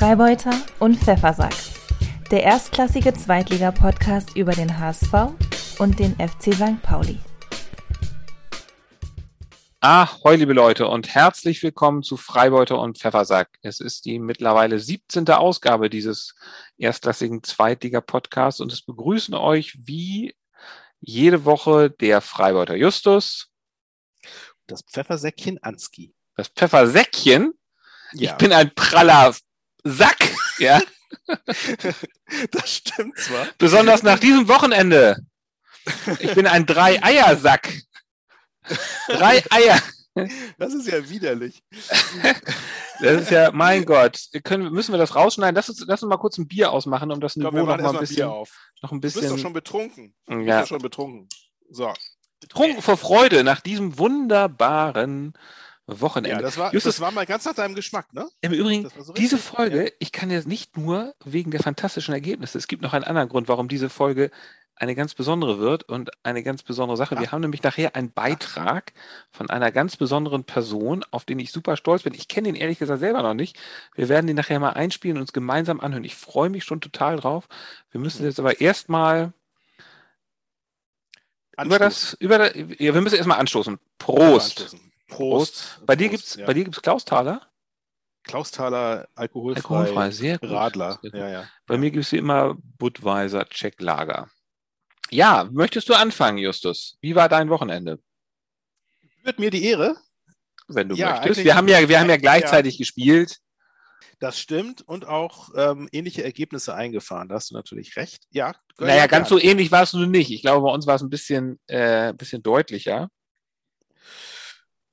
Freibeuter und Pfeffersack. Der erstklassige Zweitliga-Podcast über den HSV und den FC St. Pauli. Ahoi, liebe Leute, und herzlich willkommen zu Freibeuter und Pfeffersack. Es ist die mittlerweile 17. Ausgabe dieses erstklassigen Zweitliga-Podcasts und es begrüßen euch wie jede Woche der Freibeuter Justus. Das Pfeffersäckchen Anski. Das Pfeffersäckchen? Ja. Ich bin ein praller Sack, ja. das stimmt zwar. Besonders nach diesem Wochenende. Ich bin ein Drei-Eier-Sack. Drei Eier. Das ist ja widerlich. Das ist ja, mein Gott. Können, müssen wir das rausschneiden? Lass uns, lass uns mal kurz ein Bier ausmachen, um das Niveau wir noch mal ein bisschen, Bier auf. noch ein Du bist doch bisschen schon betrunken. Du bist Ja. doch schon betrunken. So. trunken vor Freude nach diesem wunderbaren Wochenende. Ja, das war, Justus, das war mal ganz nach deinem Geschmack, ne? im Übrigen, so diese Folge, ich kann jetzt nicht nur wegen der fantastischen Ergebnisse, es gibt noch einen anderen Grund, warum diese Folge eine ganz besondere wird und eine ganz besondere Sache. Wir Ach. haben nämlich nachher einen Beitrag von einer ganz besonderen Person, auf den ich super stolz bin. Ich kenne den ehrlich gesagt selber noch nicht. Wir werden den nachher mal einspielen und uns gemeinsam anhören. Ich freue mich schon total drauf. Wir müssen Mhm. jetzt aber erstmal ja. über das, über das, ja, wir müssen erstmal anstoßen. Prost. Anstoßen. Prost. Bei dir Prost, gibt's, ja. bei dir gibt's Klausthaler? Klausthaler alkoholfrei. Alkoholfrei, sehr gut. Radler. Sehr gut. Ja, ja. Bei mir gibt's wie immer Budweiser Check Lager. Ja, möchtest du anfangen, Justus? Wie war dein Wochenende? Wird mir die Ehre. Wenn du Ja, möchtest. Wir haben ja, wir haben ja gleichzeitig gespielt. Das stimmt und auch ähm, ähnliche Ergebnisse eingefahren. Da hast du natürlich recht. Ja. Naja, ganz so ähnlich warst du nicht. Ich glaube, bei uns war es ein bisschen, äh, bisschen deutlicher.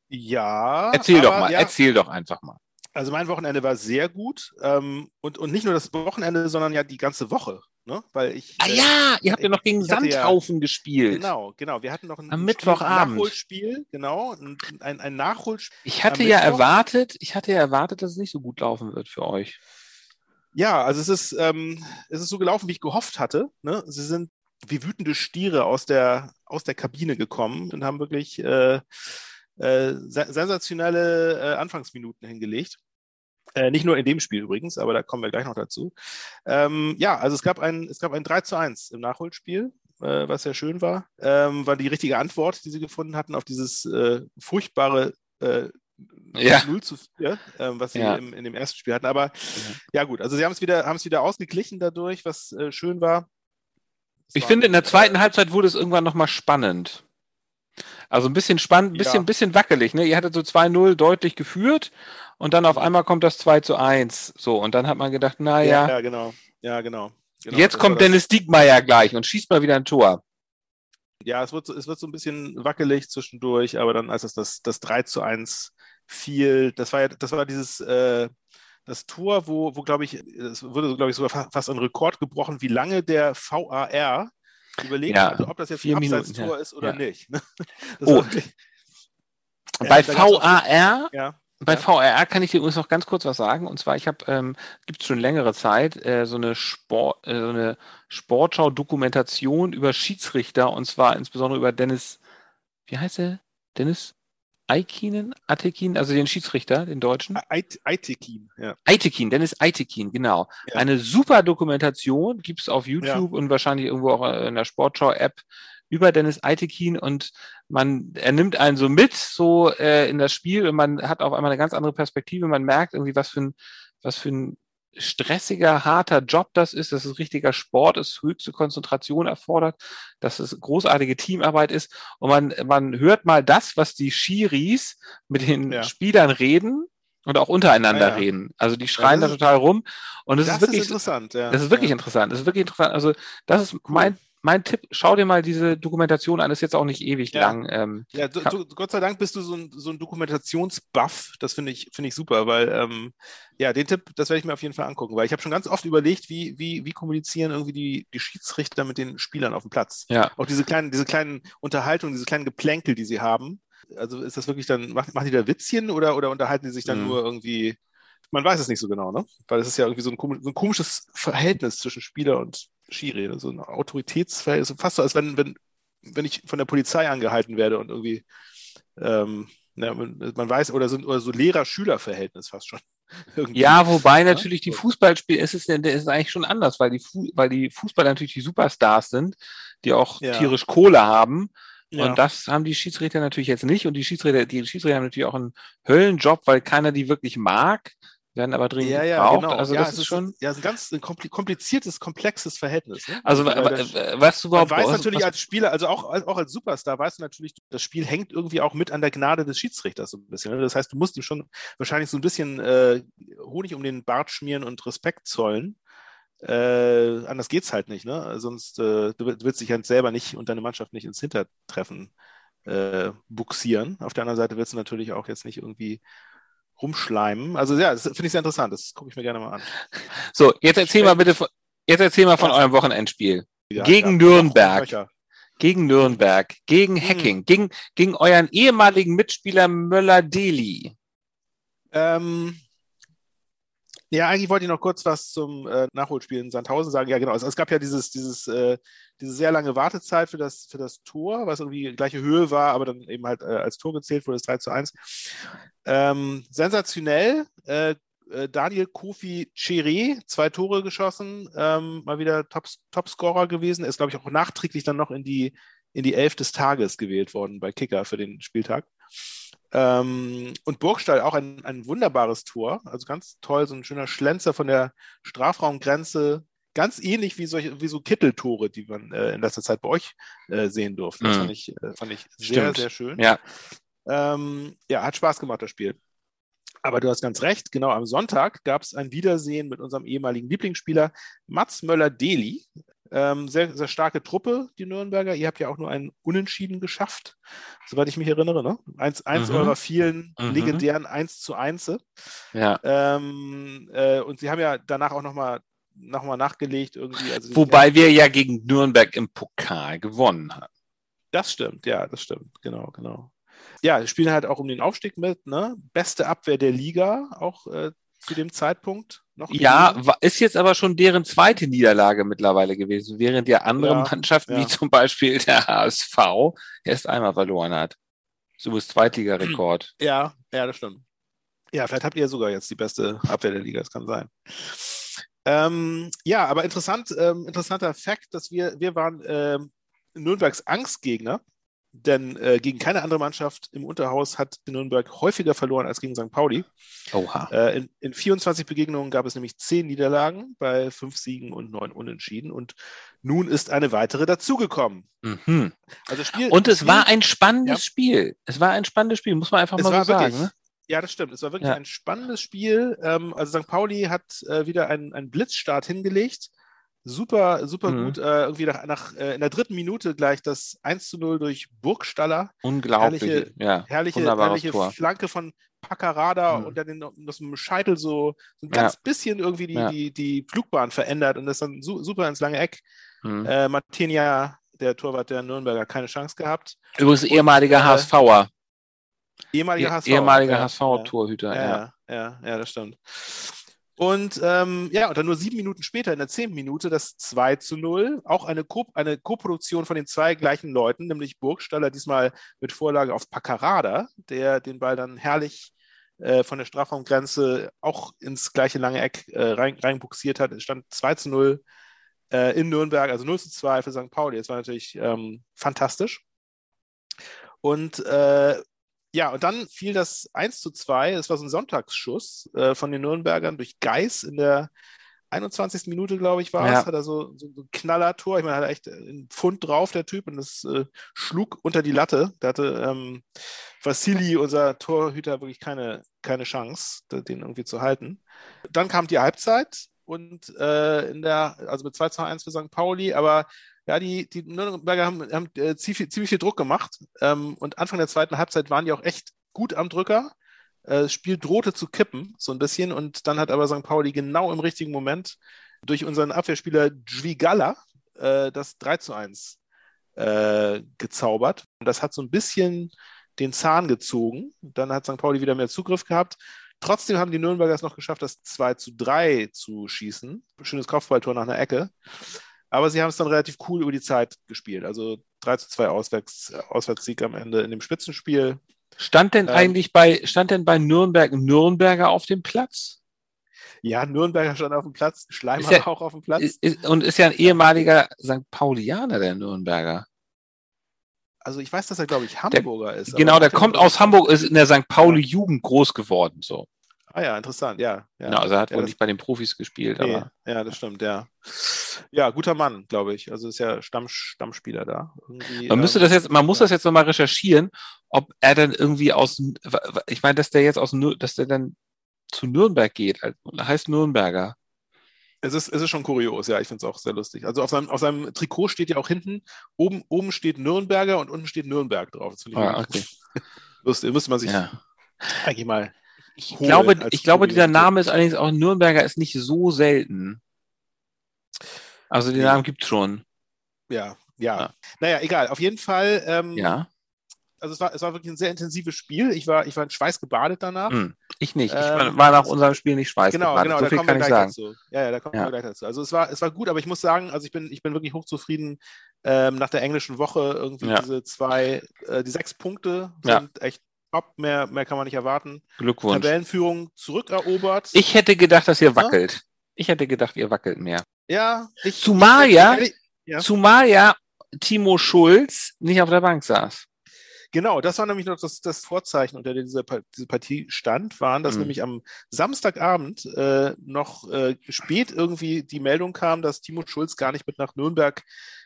Ja. Erzähl doch aber mal, Ja, erzähl doch einfach mal. Also mein Wochenende war sehr gut. Ähm, und, und nicht nur das Wochenende, sondern ja die ganze Woche. Ne? Weil ich. Ah äh, ja, ihr habt ja noch gegen hatte ja- Sandhaufen gespielt. Genau, genau. Wir hatten noch ein Am Spiel- Mittwochabend. Nachholspiel, genau, ein, ein, ein Nachholspiel. Ich hatte ja Mittwoch? erwartet, ich hatte ja erwartet, dass es nicht so gut laufen wird für euch. Ja, also es ist, ähm, es ist so gelaufen, wie ich gehofft hatte. Ne? Sie sind wie wütende Stiere aus der, aus der Kabine gekommen und haben wirklich äh, äh, se- sensationelle äh, Anfangsminuten hingelegt. Äh, nicht nur in dem Spiel übrigens, aber da kommen wir gleich noch dazu. Ähm, ja, also es gab ein, es gab ein 3 zu 1 im Nachholspiel, äh, was sehr schön war. Ähm, war die richtige Antwort, die sie gefunden hatten auf dieses äh, furchtbare äh, Ja. 0 zu 4, ähm, was sie Ja. im, in dem ersten Spiel hatten. Aber ja gut, also sie haben es wieder, haben es wieder ausgeglichen dadurch, was äh, schön war. Es Ich war- finde, in der zweiten Halbzeit wurde es irgendwann nochmal spannend. Also ein bisschen spannend, ein bisschen, Ja. bisschen wackelig. Ne? Ihr hattet so 2-0 deutlich geführt und dann auf einmal kommt das 2 zu 1. So, und dann hat man gedacht, na ja, ja, genau. Ja, genau. genau. jetzt kommt Dennis Diekmeyer gleich und schießt mal wieder ein Tor. Ja, es wird, so, es wird so ein bisschen wackelig zwischendurch, aber dann, als es das, das 3 zu 1 fiel, das war ja, das war dieses, äh, das Tor, wo, wo glaube ich, es wurde, glaube ich, sogar fa- fast ein Rekord gebrochen, wie lange der VAR überlegt Ja, hat, ob das jetzt ein Minuten, Abseits-Tor ja. ist oder nicht. Das Oh. Bei VAR, bei Ja. VAR kann ich dir übrigens noch ganz kurz was sagen. Und zwar, ich habe, ähm, gibt es schon längere Zeit, äh, so eine Sport, äh, so eine Sportschau-Dokumentation über Schiedsrichter und zwar insbesondere über Dennis, wie heißt er? Dennis Eikinen? Atekin, also den Schiedsrichter, den Deutschen. Ait- Aitekin, ja. Eitekin, Dennis Eitekin, genau. Ja. Eine super Dokumentation, gibt's auf YouTube und wahrscheinlich irgendwo auch in der Sportschau-App über Dennis Eitekin und man, er nimmt einen so mit, so äh, in das Spiel und man hat auf einmal eine ganz andere Perspektive. Man merkt irgendwie, was für ein, was für ein stressiger, harter Job das ist, dass es richtiger Sport ist, höchste Konzentration erfordert, dass es großartige Teamarbeit ist und man, man hört mal das, was die Schiris mit den Ja. Spielern reden und auch untereinander Ja, ja. reden. Also die schreien das da ist- total rum und es Das ist wirklich, ist interessant, ja. das ist wirklich interessant. Das ist wirklich interessant. Also das ist mein, mein Tipp. Schau dir mal diese Dokumentation an. Ist jetzt auch nicht ewig Ja. lang. Ähm, Ja, du, du, Gott sei Dank bist du so ein, so ein Dokumentationsbuff. Das finde ich, finde ich super, weil ähm, ja, den Tipp, das werde ich mir auf jeden Fall angucken, weil ich habe schon ganz oft überlegt, wie, wie, wie kommunizieren irgendwie die, die Schiedsrichter mit den Spielern auf dem Platz. ja. Auch diese kleinen, diese kleinen Unterhaltungen, diese kleinen Geplänkel, die sie haben. Also ist das wirklich dann, machen, machen die da Witzchen oder, oder unterhalten die sich dann Mhm. nur irgendwie? Man weiß es nicht so genau, ne? Weil es ist ja irgendwie so ein, komi- so ein komisches Verhältnis zwischen Spieler und Schiri, so ein Autoritätsverhältnis, fast so, als wenn, wenn, wenn ich von der Polizei angehalten werde und irgendwie, ähm, ja, man, man weiß, oder so, oder so Lehrer-Schüler-Verhältnis fast schon. Irgendwie. Ja, wobei natürlich die Fußballspiele, es ist, es ist eigentlich schon anders, weil die, weil die Fußballer natürlich die Superstars sind, die auch ja. tierisch Kohle haben. Ja. Und das haben die Schiedsrichter natürlich jetzt nicht. Und die Schiedsrichter, die Schiedsrichter haben natürlich auch einen Höllenjob, weil keiner die wirklich mag werden aber dringend ja, ja, gebraucht. Genau. Also ja, das ist schon ja, ein ganz kompliziertes, komplexes Verhältnis. Ne? Also aber, äh, weißt du überhaupt? Man weiß natürlich was, als Spieler, also auch, auch als Superstar, weißt du natürlich, das Spiel hängt irgendwie auch mit an der Gnade des Schiedsrichters so ein bisschen. Ne? Das heißt, du musst ihm schon wahrscheinlich so ein bisschen äh, Honig um den Bart schmieren und Respekt zollen. Äh, anders geht's halt nicht, ne? Sonst äh, du, du willst dich halt selber nicht und deine Mannschaft nicht ins Hintertreffen äh, buxieren. Auf der anderen Seite willst du natürlich auch jetzt nicht irgendwie rumschleimen. Also ja, das finde ich sehr interessant. Das gucke ich mir gerne mal an. So, jetzt erzähl mal bitte, von, jetzt erzähl mal von eurem Wochenendspiel. Ja, gegen ja, Nürnberg. Gegen Nürnberg, gegen hm. Hacking, hm. gegen, gegen euren ehemaligen Mitspieler Möller-Deli. Ähm, ja, eigentlich wollte ich noch kurz was zum äh, Nachholspiel in Sandhausen sagen. Ja, genau. Also, es gab ja dieses, dieses, äh, diese sehr lange Wartezeit für das, für das Tor, was irgendwie gleiche Höhe war, aber dann eben halt äh, als Tor gezählt wurde, das 3 zu 1. Ähm, sensationell. Äh, äh, Daniel Kofi Cheré, zwei Tore geschossen, ähm, mal wieder Top, Topscorer gewesen. Er ist, glaube ich, auch nachträglich dann noch in die, in die Elf des Tages gewählt worden bei Kicker für den Spieltag. Ähm, und Burgstall auch ein, ein wunderbares Tor, also ganz toll, so ein schöner Schlenzer von der Strafraumgrenze, ganz ähnlich wie, solche, wie so Kitteltore, die man äh, in letzter Zeit bei euch äh, sehen durfte. Das mhm. fand ich, äh, fand ich sehr, Stimmt. sehr schön. Ja. Ähm, ja, hat Spaß gemacht, das Spiel. Aber du hast ganz recht, genau am Sonntag gab es ein Wiedersehen mit unserem ehemaligen Lieblingsspieler Mats Möller-Deli. Ähm, sehr, sehr starke Truppe, die Nürnberger. Ihr habt ja auch nur einen Unentschieden geschafft, soweit ich mich erinnere. Ne? Eins, eins mhm. eurer vielen mhm. legendären 1 zu 1. Ja. Ähm, äh, und sie haben ja danach auch nochmal noch mal nachgelegt irgendwie. Also Wobei wir ja gegen Nürnberg im Pokal gewonnen haben. Das stimmt, ja, das stimmt, genau, genau. Ja, spielen halt auch um den Aufstieg mit, ne? Beste Abwehr der Liga, auch äh, zu dem Zeitpunkt noch. Ja, ist jetzt aber schon deren zweite Niederlage mittlerweile gewesen, während ja andere ja, Mannschaften, ja. wie zum Beispiel der HSV, erst einmal verloren hat. So ist Zweitligarekord. Ja, ja, das stimmt. Ja, vielleicht habt ihr sogar jetzt die beste Abwehr der Liga, das kann sein. Ähm, ja, aber interessant, ähm, interessanter Fakt, dass wir, wir waren ähm, Nürnbergs Angstgegner denn äh, gegen keine andere Mannschaft im Unterhaus hat Nürnberg häufiger verloren als gegen St. Pauli. Oha. Äh, in, in, 24 Begegnungen gab es nämlich zehn Niederlagen bei fünf Siegen und neun Unentschieden. Und nun ist eine weitere dazugekommen. Mhm. Also Spiel, und es Spiel, war ein spannendes ja. Spiel. Es war ein spannendes Spiel, muss man einfach es mal so wirklich, sagen. Ne? Ja, das stimmt. Es war wirklich ja. ein spannendes Spiel. Ähm, also St. Pauli hat äh, wieder einen, einen Blitzstart hingelegt super, super mhm. gut. Äh, irgendwie nach, nach äh, in der dritten Minute gleich das 1 zu 0 durch Burgstaller. Unglaublich. Herrliche, ja, herrliche, herrliche Flanke von Paccarada mhm. und dann aus dem Scheitel so, so ein ganz ja. bisschen irgendwie die, ja. die, die Flugbahn verändert und das dann su super ins lange Eck. Mhm. Äh, Martinia, der Torwart der Nürnberger, keine Chance gehabt. Übrigens ehemaliger HSVer. Ehemaliger HSV. Ehemaliger HSV-Torhüter, ja. Ja, ja, ja, das stimmt. Und ähm, ja, und dann nur sieben Minuten später, in der zehnten Minute, das 2 zu 0. Auch eine, Co eine Co-Produktion von den zwei gleichen Leuten, nämlich Burgstaller, diesmal mit Vorlage auf Paccarada, der den Ball dann herrlich äh, von der Strafraumgrenze auch ins gleiche lange Eck äh, rein, reinbuxiert hat. Es stand 2 zu 0 äh, in Nürnberg, also 0 zu 2 für St. Pauli. Das war natürlich ähm, fantastisch. Und äh, ja, und dann fiel das 1 zu 2. Es war so ein Sonntagsschuss äh, von den Nürnbergern durch Geis in der 21. Minute, glaube ich, war es. Hat er so, so, so ein Knallertor. Ich meine, hat er echt einen Pfund drauf, der Typ, und das äh, schlug unter die Latte. Da hatte ähm, Vassili, unser Torhüter, wirklich keine, keine Chance, den irgendwie zu halten. Dann kam die Halbzeit und äh, in der, also mit 2 zu 1 für St. Pauli, aber ja, die, die Nürnberger haben, haben äh, ziemlich, ziemlich, viel Druck gemacht. Ähm, und Anfang der zweiten Halbzeit waren die auch echt gut am Drücker. Äh, das Spiel drohte zu kippen, so ein bisschen. Und dann hat aber St. Pauli genau im richtigen Moment durch unseren Abwehrspieler Dvigala äh, das 3 zu 1 äh, gezaubert. Und das hat so ein bisschen den Zahn gezogen. Dann hat St. Pauli wieder mehr Zugriff gehabt. Trotzdem haben die Nürnberger es noch geschafft, das 2 zu 3 zu schießen. Schönes Kopfballtor nach einer Ecke. Aber sie haben es dann relativ cool über die Zeit gespielt. Also 3 zu 2 Auswärts, Auswärtssieg am Ende in dem Spitzenspiel. Stand denn ähm, eigentlich bei, stand denn bei Nürnberg Nürnberger auf dem Platz? Ja, Nürnberger stand auf dem Platz, Schleimer ja, auch auf dem Platz. Ist, und ist ja ein ehemaliger St. Paulianer, der Nürnberger. Also ich weiß, dass er, glaube ich, Hamburger der, ist. Genau, der kommt aus Hamburg, ist in der St. Pauli-Jugend groß geworden. So. Ah ja, interessant, ja. ja. Genau, also er hat ja, wohl nicht bei den Profis gespielt. Nee, aber... Ja, das stimmt, ja. Ja, guter Mann, glaube ich. Also ist ja Stamm, Stammspieler da. Irgendwie, man müsste ähm, das jetzt, man muss ja. das jetzt nochmal recherchieren, ob er dann irgendwie aus, ich meine, dass der jetzt aus, dass der dann zu Nürnberg geht, heißt Nürnberger. Es ist, es ist schon kurios, ja, ich finde es auch sehr lustig. Also auf seinem, auf seinem Trikot steht ja auch hinten, oben, oben steht Nürnberger und unten steht Nürnberg drauf. Das ich ah, okay. lustig, müsste man sich ja. eigentlich mal. Ich glaube, ich glaube, dieser Name ist allerdings auch Nürnberger ist nicht so selten. Also den Namen gibt es schon. Ja, ja, ja. Naja, egal. Auf jeden Fall. Ähm, ja also es war, es war wirklich ein sehr intensives Spiel. Ich war, ich war in Schweiß gebadet danach. Hm, ich nicht. Ich ähm, war nach unserem Spiel nicht schweißgebadet. Genau, genau, so da viel kommen kann wir ich sagen. Dazu. Ja, ja, da kommen ja. wir gleich dazu. Also es war, es war gut, aber ich muss sagen, also ich bin, ich bin wirklich hochzufrieden ähm, nach der englischen Woche. Irgendwie ja. diese zwei, äh, die sechs Punkte sind ja. echt top. Mehr, mehr kann man nicht erwarten. Glückwunsch. Tabellenführung zurückerobert. Ich hätte gedacht, dass ihr wackelt. Ich hätte gedacht, ihr wackelt mehr. Ja, ich. Zumal ja, zumal ja Timo Schulz nicht auf der Bank saß. Genau, das war nämlich noch das, das Vorzeichen, unter dem diese, diese Partie stand, waren, dass mhm. nämlich am Samstagabend äh, noch äh, spät irgendwie die Meldung kam, dass Timo Schulz gar nicht mit nach Nürnberg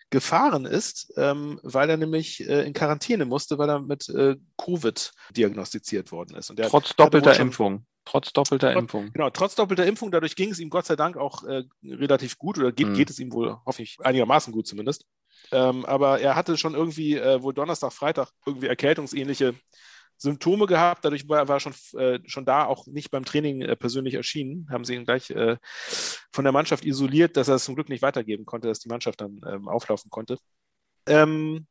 gefahren ist, ähm, weil er nämlich äh, in Quarantäne musste, weil er mit äh, Covid diagnostiziert worden ist. trotz doppelter Impfung. Trotz doppelter Impfung. Genau, trotz doppelter Impfung. Dadurch ging es ihm Gott sei Dank auch äh, relativ gut oder geht, mhm. geht es ihm wohl, hoffe ich, einigermaßen gut zumindest. Ähm, aber er hatte schon irgendwie äh, wohl Donnerstag, Freitag irgendwie erkältungsähnliche Symptome gehabt. Dadurch war er schon, äh, schon da auch nicht beim Training äh, persönlich erschienen. Haben sie ihn gleich äh, von der Mannschaft isoliert, dass er es zum Glück nicht weitergeben konnte, dass die Mannschaft dann ähm, auflaufen konnte. Ähm,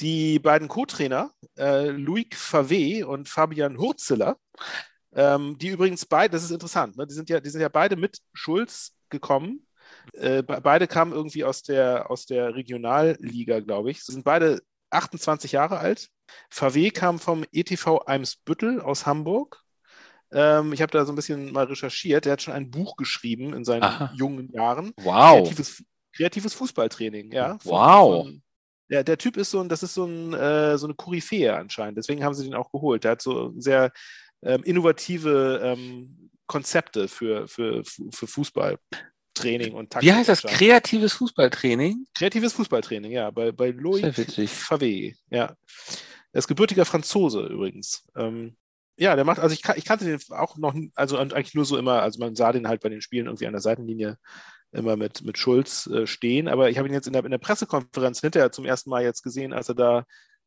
die beiden Co-Trainer, äh, Louis Favé und Fabian Hurzeler, ähm, die übrigens beide, das ist interessant, ne? die, sind ja, die sind ja beide mit Schulz gekommen äh, beide kamen irgendwie aus der, aus der Regionalliga, glaube ich. Sie sind beide 28 Jahre alt. VW kam vom ETV Eimsbüttel aus Hamburg. Ähm, ich habe da so ein bisschen mal recherchiert. Der hat schon ein Buch geschrieben in seinen Aha. jungen Jahren. Wow. Kreatives, kreatives Fußballtraining, ja. Von, wow. Von, der, der Typ ist so ein, das ist so, ein, äh, so eine Koryphäe anscheinend. Deswegen haben sie den auch geholt. Der hat so sehr ähm, innovative ähm, Konzepte für, für, für Fußball. Training und Taktik. Wie heißt das? Kreatives Fußballtraining? Kreatives Fußballtraining, ja, bei, bei Loic Favé. Ja. Er ist gebürtiger Franzose übrigens. Ähm, ja, der macht, also ich, ich kannte den auch noch, also eigentlich nur so immer, also man sah den halt bei den Spielen irgendwie an der Seitenlinie immer mit, mit Schulz äh, stehen, aber ich habe ihn jetzt in der, in der Pressekonferenz hinterher zum ersten Mal jetzt gesehen, als er da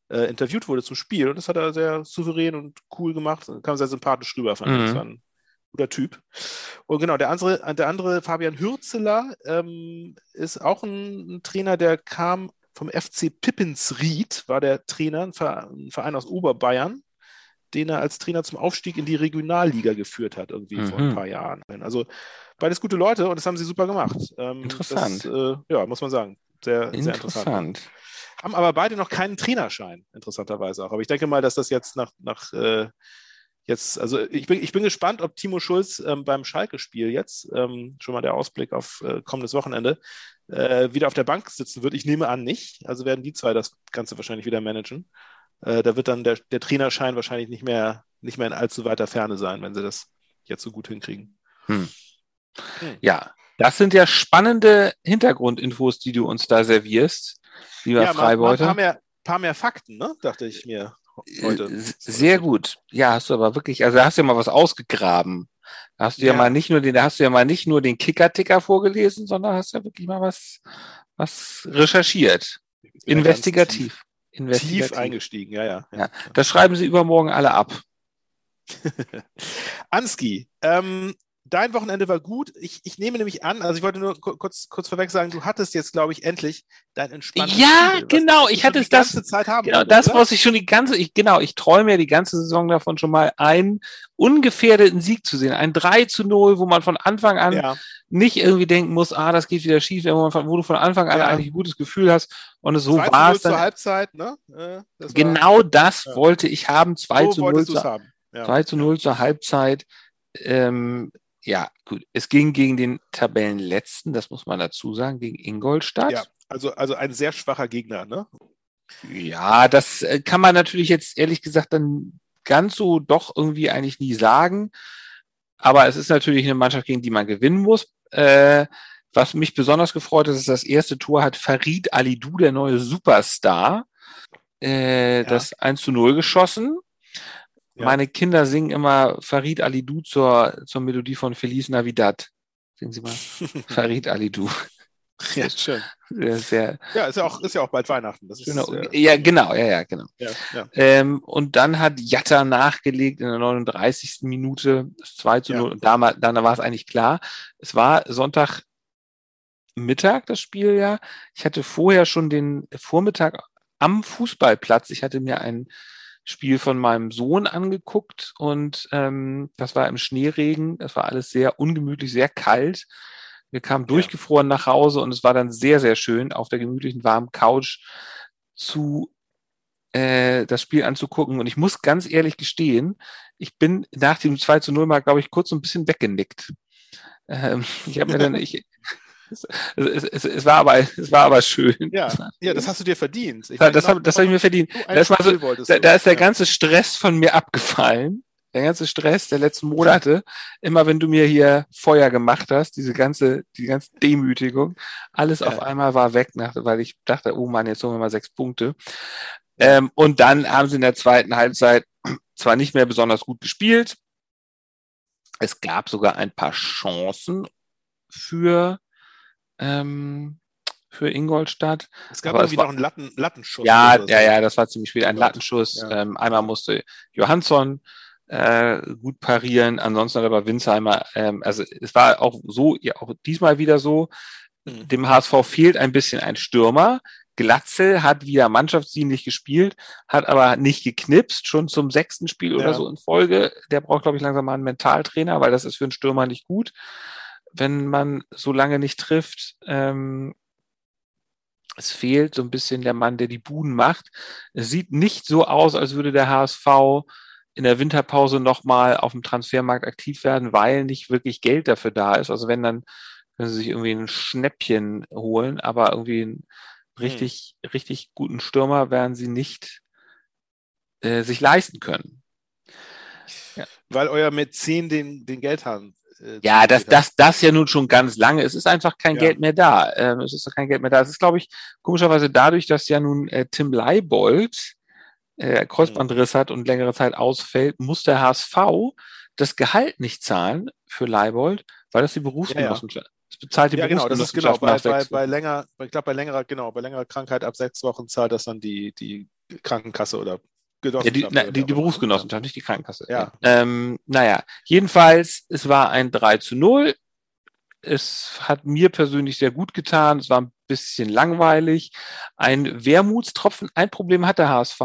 äh, interviewt wurde zum Spiel und das hat er sehr souverän und cool gemacht, kam sehr sympathisch rüber, fand mhm. ich. Das war ein guter Typ. Und genau, der andere, der andere Fabian Hürzeler, ähm, ist auch ein, ein, Trainer, der kam vom FC Pippensried, war der Trainer, ein Verein aus Oberbayern, den er als Trainer zum Aufstieg in die Regionalliga geführt hat, irgendwie mhm. vor ein paar Jahren. Also beides gute Leute und das haben sie super gemacht. Ähm, interessant. Das, äh, ja, muss man sagen. Sehr interessant. sehr interessant. Haben aber beide noch keinen Trainerschein, interessanterweise auch. Aber ich denke mal, dass das jetzt nach, nach äh, jetzt, also ich bin, ich bin gespannt, ob Timo Schulz ähm, beim Schalke-Spiel jetzt, ähm, schon mal der Ausblick auf äh, kommendes Wochenende, äh, wieder auf der Bank sitzen wird. Ich nehme an, nicht. Also werden die zwei das Ganze wahrscheinlich wieder managen. Äh, da wird dann der, der Trainerschein wahrscheinlich nicht mehr, nicht mehr in allzu weiter Ferne sein, wenn sie das jetzt so gut hinkriegen. Hm. Hm. Ja, das sind ja spannende Hintergrundinfos, die du uns da servierst, lieber ja, Freibeuter. Ein paar mehr, paar mehr Fakten, ne? dachte ich mir heute. Äh, sehr gut. Ja, hast du aber wirklich, also hast du ja mal was ausgegraben. Da hast du ja, ja mal nicht nur den, da hast du ja mal nicht nur den Kicker-Ticker vorgelesen, sondern hast ja wirklich mal was, was recherchiert. Investigativ. Tief, Investigativ. Tief eingestiegen, ja, ja, ja. ja. Das schreiben sie übermorgen alle ab. Anski, ähm, dein Wochenende war gut. Ich, ich nehme nämlich an, also ich wollte nur kurz, kurz vorweg sagen, du hattest jetzt, glaube ich, endlich dein entspanntes Ja, Spiel, genau. Ich hatte es das. Zeit haben genau, das, oder? was ich schon die ganze, ich, genau, ich träume ja die ganze Saison davon schon mal einen ungefährdeten Sieg zu sehen. Ein 3 zu 0, wo man von Anfang an ja. nicht irgendwie denken muss, ah, das geht wieder schief, wo, man, wo du von Anfang an ja. eigentlich ein gutes Gefühl hast. Und so war es dann. zur Halbzeit, ne? Äh, das genau war, das ja. wollte ich haben. 2 so zu 0. Zu, haben. 2 zu 0 zur Halbzeit. Ähm, ja, gut. Es ging gegen den Tabellenletzten, das muss man dazu sagen, gegen Ingolstadt. Ja, also, also ein sehr schwacher Gegner, ne? Ja, das äh, kann man natürlich jetzt ehrlich gesagt dann ganz so doch irgendwie eigentlich nie sagen. Aber es ist natürlich eine Mannschaft, gegen die man gewinnen muss. Äh, was mich besonders gefreut hat, ist, das erste Tor hat Farid Alidou, der neue Superstar, äh, ja. das 1 zu 0 geschossen. Ja. Meine Kinder singen immer Farid Alidou zur, zur Melodie von Feliz Navidad. Singen Sie mal. Farid Alidou. Ja, schön. Sehr, ja, ist ja auch, ist ja auch bald Weihnachten. Das ist, genau. Äh, ja, genau, ja, ja, genau. Ja, ja. Ähm, und dann hat Jatta nachgelegt in der 39. Minute, das 2 zu 0. Ja. Und damals, dann war es eigentlich klar. Es war Sonntag Mittag, das Spiel ja. Ich hatte vorher schon den Vormittag am Fußballplatz. Ich hatte mir ein Spiel von meinem Sohn angeguckt und ähm, das war im Schneeregen. Das war alles sehr ungemütlich, sehr kalt. Wir kamen durchgefroren nach Hause und es war dann sehr, sehr schön, auf der gemütlichen, warmen Couch zu äh, das Spiel anzugucken. Und ich muss ganz ehrlich gestehen, ich bin nach dem 2 zu 0 mal, glaube ich, kurz so ein bisschen weggenickt. Ähm, ich habe mir dann, ich, es, es, es, war aber, es war aber schön. Ja, ja das hast du dir verdient. Ich das, das habe hab ich mir verdient. Da ist, so, da, da ist der ganze Stress von mir abgefallen. Der ganze Stress der letzten Monate. Immer wenn du mir hier Feuer gemacht hast, diese ganze, die ganze Demütigung, alles ja. auf einmal war weg, nach, weil ich dachte, oh Mann, jetzt holen wir mal sechs Punkte. Ähm, und dann haben sie in der zweiten Halbzeit zwar nicht mehr besonders gut gespielt. Es gab sogar ein paar Chancen für ähm, für Ingolstadt. Es gab Aber irgendwie es war, noch einen Latten, Lattenschuss. Ja, ja, ja, das war ziemlich viel. Ein Lattenschuss. Ja. Ähm, einmal musste Johansson äh, gut parieren, ansonsten hat aber Winsheimer, ähm, also es war auch so, ja, auch diesmal wieder so, mhm. dem HSV fehlt ein bisschen ein Stürmer. Glatzel hat wieder mannschaftsdienlich gespielt, hat aber nicht geknipst, schon zum sechsten Spiel ja. oder so in Folge. Der braucht, glaube ich, langsam mal einen Mentaltrainer, weil das ist für einen Stürmer nicht gut wenn man so lange nicht trifft. Ähm, es fehlt so ein bisschen der Mann, der die Buden macht. Es sieht nicht so aus, als würde der HSV in der Winterpause nochmal auf dem Transfermarkt aktiv werden, weil nicht wirklich Geld dafür da ist. Also wenn, dann können sie sich irgendwie ein Schnäppchen holen, aber irgendwie einen richtig, hm. richtig guten Stürmer werden sie nicht äh, sich leisten können. Ja. Weil euer Mäzen den, den Geldhahn äh, ja, das, das, das ja nun schon ganz lange. Es ist einfach kein ja. Geld mehr da. Ähm, es ist kein Geld mehr da. Es ist, glaube ich, komischerweise dadurch, dass ja nun äh, Tim Leibold äh, Kreuzbandriss hat und längere Zeit ausfällt, muss der HSV das Gehalt nicht zahlen für Leibold, weil das die Berufsgenossenschaft. Ja, ja. Das bezahlt die ja, genau, das ist genau. Bei, bei, bei, länger, ich glaube, bei längerer, genau, bei längerer Krankheit ab sechs Wochen zahlt das dann die, die Krankenkasse oder ja, die, na, die, die Berufsgenossenschaft, nicht die Krankenkasse. Ja. Ähm, naja, jedenfalls, es war ein 3 zu 0. Es hat mir persönlich sehr gut getan. Es war ein bisschen langweilig. Ein Wermutstropfen. Ein Problem hat der HSV.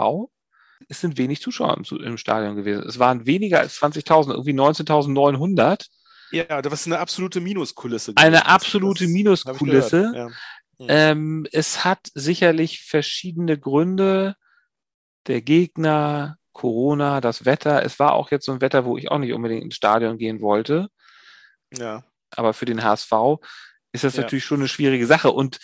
Es sind wenig Zuschauer im, im Stadion gewesen. Es waren weniger als 20.000, irgendwie 19.900. Ja, das ist eine absolute Minuskulisse. Eine absolute Minuskulisse. Ja. Hm. Ähm, es hat sicherlich verschiedene Gründe der Gegner, Corona, das Wetter. Es war auch jetzt so ein Wetter, wo ich auch nicht unbedingt ins Stadion gehen wollte. Ja. Aber für den HSV ist das ja. natürlich schon eine schwierige Sache. Und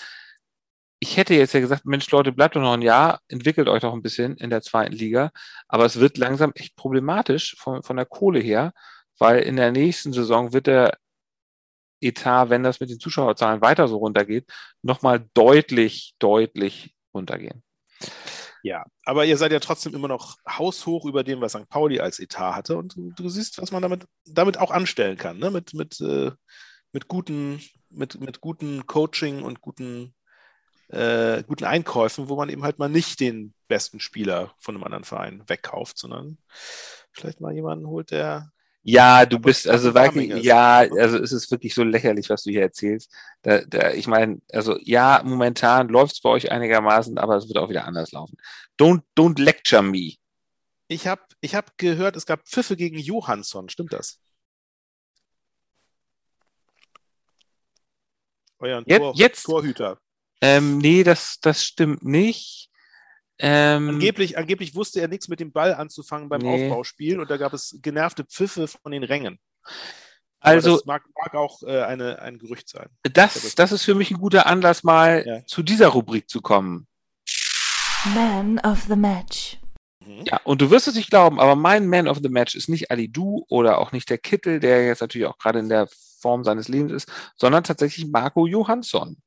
ich hätte jetzt ja gesagt, Mensch, Leute, bleibt doch noch ein Jahr, entwickelt euch doch ein bisschen in der zweiten Liga. Aber es wird langsam echt problematisch von, von der Kohle her, weil in der nächsten Saison wird der Etat, wenn das mit den Zuschauerzahlen weiter so runtergeht, nochmal deutlich, deutlich runtergehen. Ja, aber ihr seid ja trotzdem immer noch haushoch über dem, was St. Pauli als Etat hatte. Und du, siehst, was man damit, damit auch anstellen kann, ne? mit, mit, äh, mit, guten, mit, mit guten Coaching und guten, äh, guten Einkäufen, wo man eben halt mal nicht den besten Spieler von einem anderen Verein wegkauft, sondern vielleicht mal jemanden holt, der Ja, du bist also wirklich, ja, also es ist wirklich so lächerlich, was du hier erzählst. Da, da, ich meine, also ja, momentan läuft es bei euch einigermaßen, aber es wird auch wieder anders laufen. Don't, don't lecture me. Ich habe ich hab gehört, es gab Pfiffe gegen Johansson, stimmt das? Euren jetzt, Tor, jetzt, Torhüter. Ähm, nee, das, das stimmt nicht. Ähm, angeblich, angeblich wusste er nichts mit dem Ball anzufangen beim nee. Aufbauspiel und da gab es genervte Pfiffe von den Rängen. Aber also das mag, mag auch äh, eine, ein Gerücht sein. Das, das ist für mich ein guter Anlass, mal ja. zu dieser Rubrik zu kommen. Man of the Match. Mhm. Ja, und du wirst es nicht glauben, aber mein Man of the Match ist nicht Ali Du oder auch nicht der Kittel, der jetzt natürlich auch gerade in der Form seines Lebens ist, sondern tatsächlich Marco Johansson.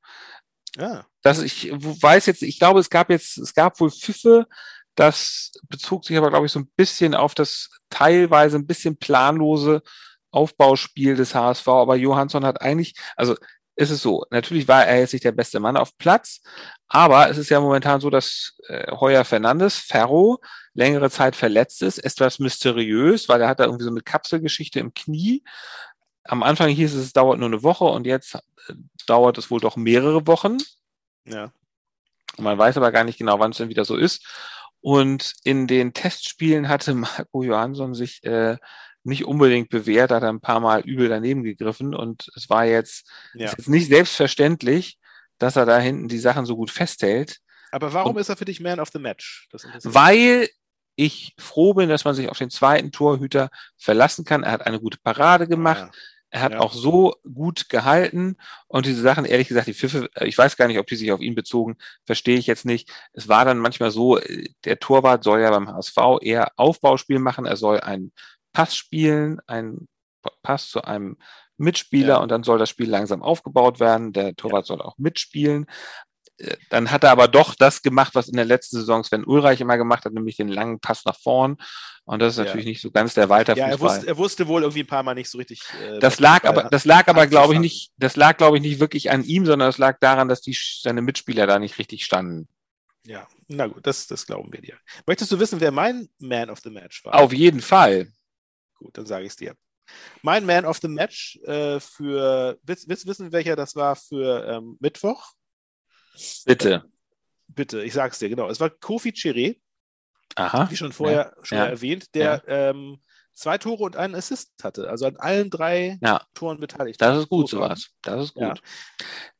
Ja. Das, ich weiß jetzt, ich glaube, es gab jetzt, es gab wohl Pfiffe, das bezog sich aber, glaube ich, so ein bisschen auf das teilweise ein bisschen planlose Aufbauspiel des HSV. Aber Johansson hat eigentlich, also ist es so, natürlich war er jetzt nicht der beste Mann auf Platz, aber es ist ja momentan so, dass äh, Heuer Fernandes, Ferro, längere Zeit verletzt ist, etwas mysteriös, weil er hat da irgendwie so eine Kapselgeschichte im Knie. Am Anfang hieß es, es dauert nur eine Woche und jetzt äh, dauert es wohl doch mehrere Wochen. Ja. Man weiß aber gar nicht genau, wann es denn wieder so ist. Und in den Testspielen hatte Marco Johansson sich äh, nicht unbedingt bewährt, hat er ein paar Mal übel daneben gegriffen und es war jetzt, ja. jetzt nicht selbstverständlich, dass er da hinten die Sachen so gut festhält. Aber warum und, ist er für dich Man of the Match? weil ich froh bin, dass man sich auf den zweiten Torhüter verlassen kann. Er hat eine gute Parade gemacht. Ja. Er hat ja. auch so gut gehalten und diese Sachen, ehrlich gesagt, die Pfiffe, äh, ich weiß gar nicht, ob die sich auf ihn bezogen, verstehe ich jetzt nicht. Es war dann manchmal so, äh, der Torwart soll ja beim HSV eher Aufbauspiel machen, er soll einen Pass spielen, einen Pass zu einem Mitspieler ja. und dann soll das Spiel langsam aufgebaut werden. Der Torwart ja. soll auch mitspielen. Dann hat er aber doch das gemacht, was in der letzten Saison Sven Ulreich immer gemacht hat, nämlich den langen Pass nach vorn. Und das ist ja. natürlich nicht so ganz der Walter ja, er wusste, er wusste wohl irgendwie ein paar Mal nicht so richtig. Äh, das lag aber, das lag aber, glaube ich, nicht, das lag, glaube ich, nicht wirklich an ihm, sondern es lag daran, dass die, seine Mitspieler da nicht richtig standen. Ja, na gut, das, das glauben wir dir. Möchtest du wissen, wer mein Man of the Match war? Auf jeden Fall. Gut, dann sage ich es dir. Mein Man of the Match äh, für, willst, willst wissen, welcher das war für ähm, Mittwoch? Bitte. Bitte, ich sag's dir, genau. Es war Kofi Chiré, Aha. wie schon vorher ja. schon ja. erwähnt, der ja. ähm, zwei Tore und einen Assist hatte, also an allen drei Toren beteiligt. Das ist gut, sowas. Das ist gut.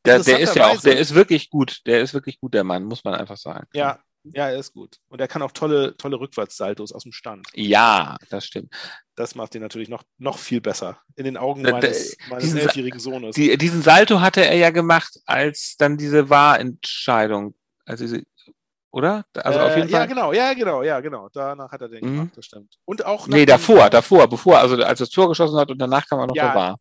Der, der ist ja auch, der ist wirklich gut. Der ist wirklich gut, der Mann, muss man einfach sagen. Ja, ja, er ist gut. Und er kann auch tolle, tolle Rückwärtssaltos aus dem Stand. Ja, das stimmt. Das macht ihn natürlich noch, noch viel besser. In den Augen meines, meines elfjährigen Sohnes. Die, diesen Salto hatte er ja gemacht, als dann diese Wahrentscheidung. Also diese, oder? Also äh, auf jeden Fall. Ja, genau, ja, genau, ja, genau. Danach hat er den mhm. gemacht, das stimmt. Und auch. Nee, davor, davor, bevor, also als er das Tor geschossen hat und danach kam er noch ja, der Wahr.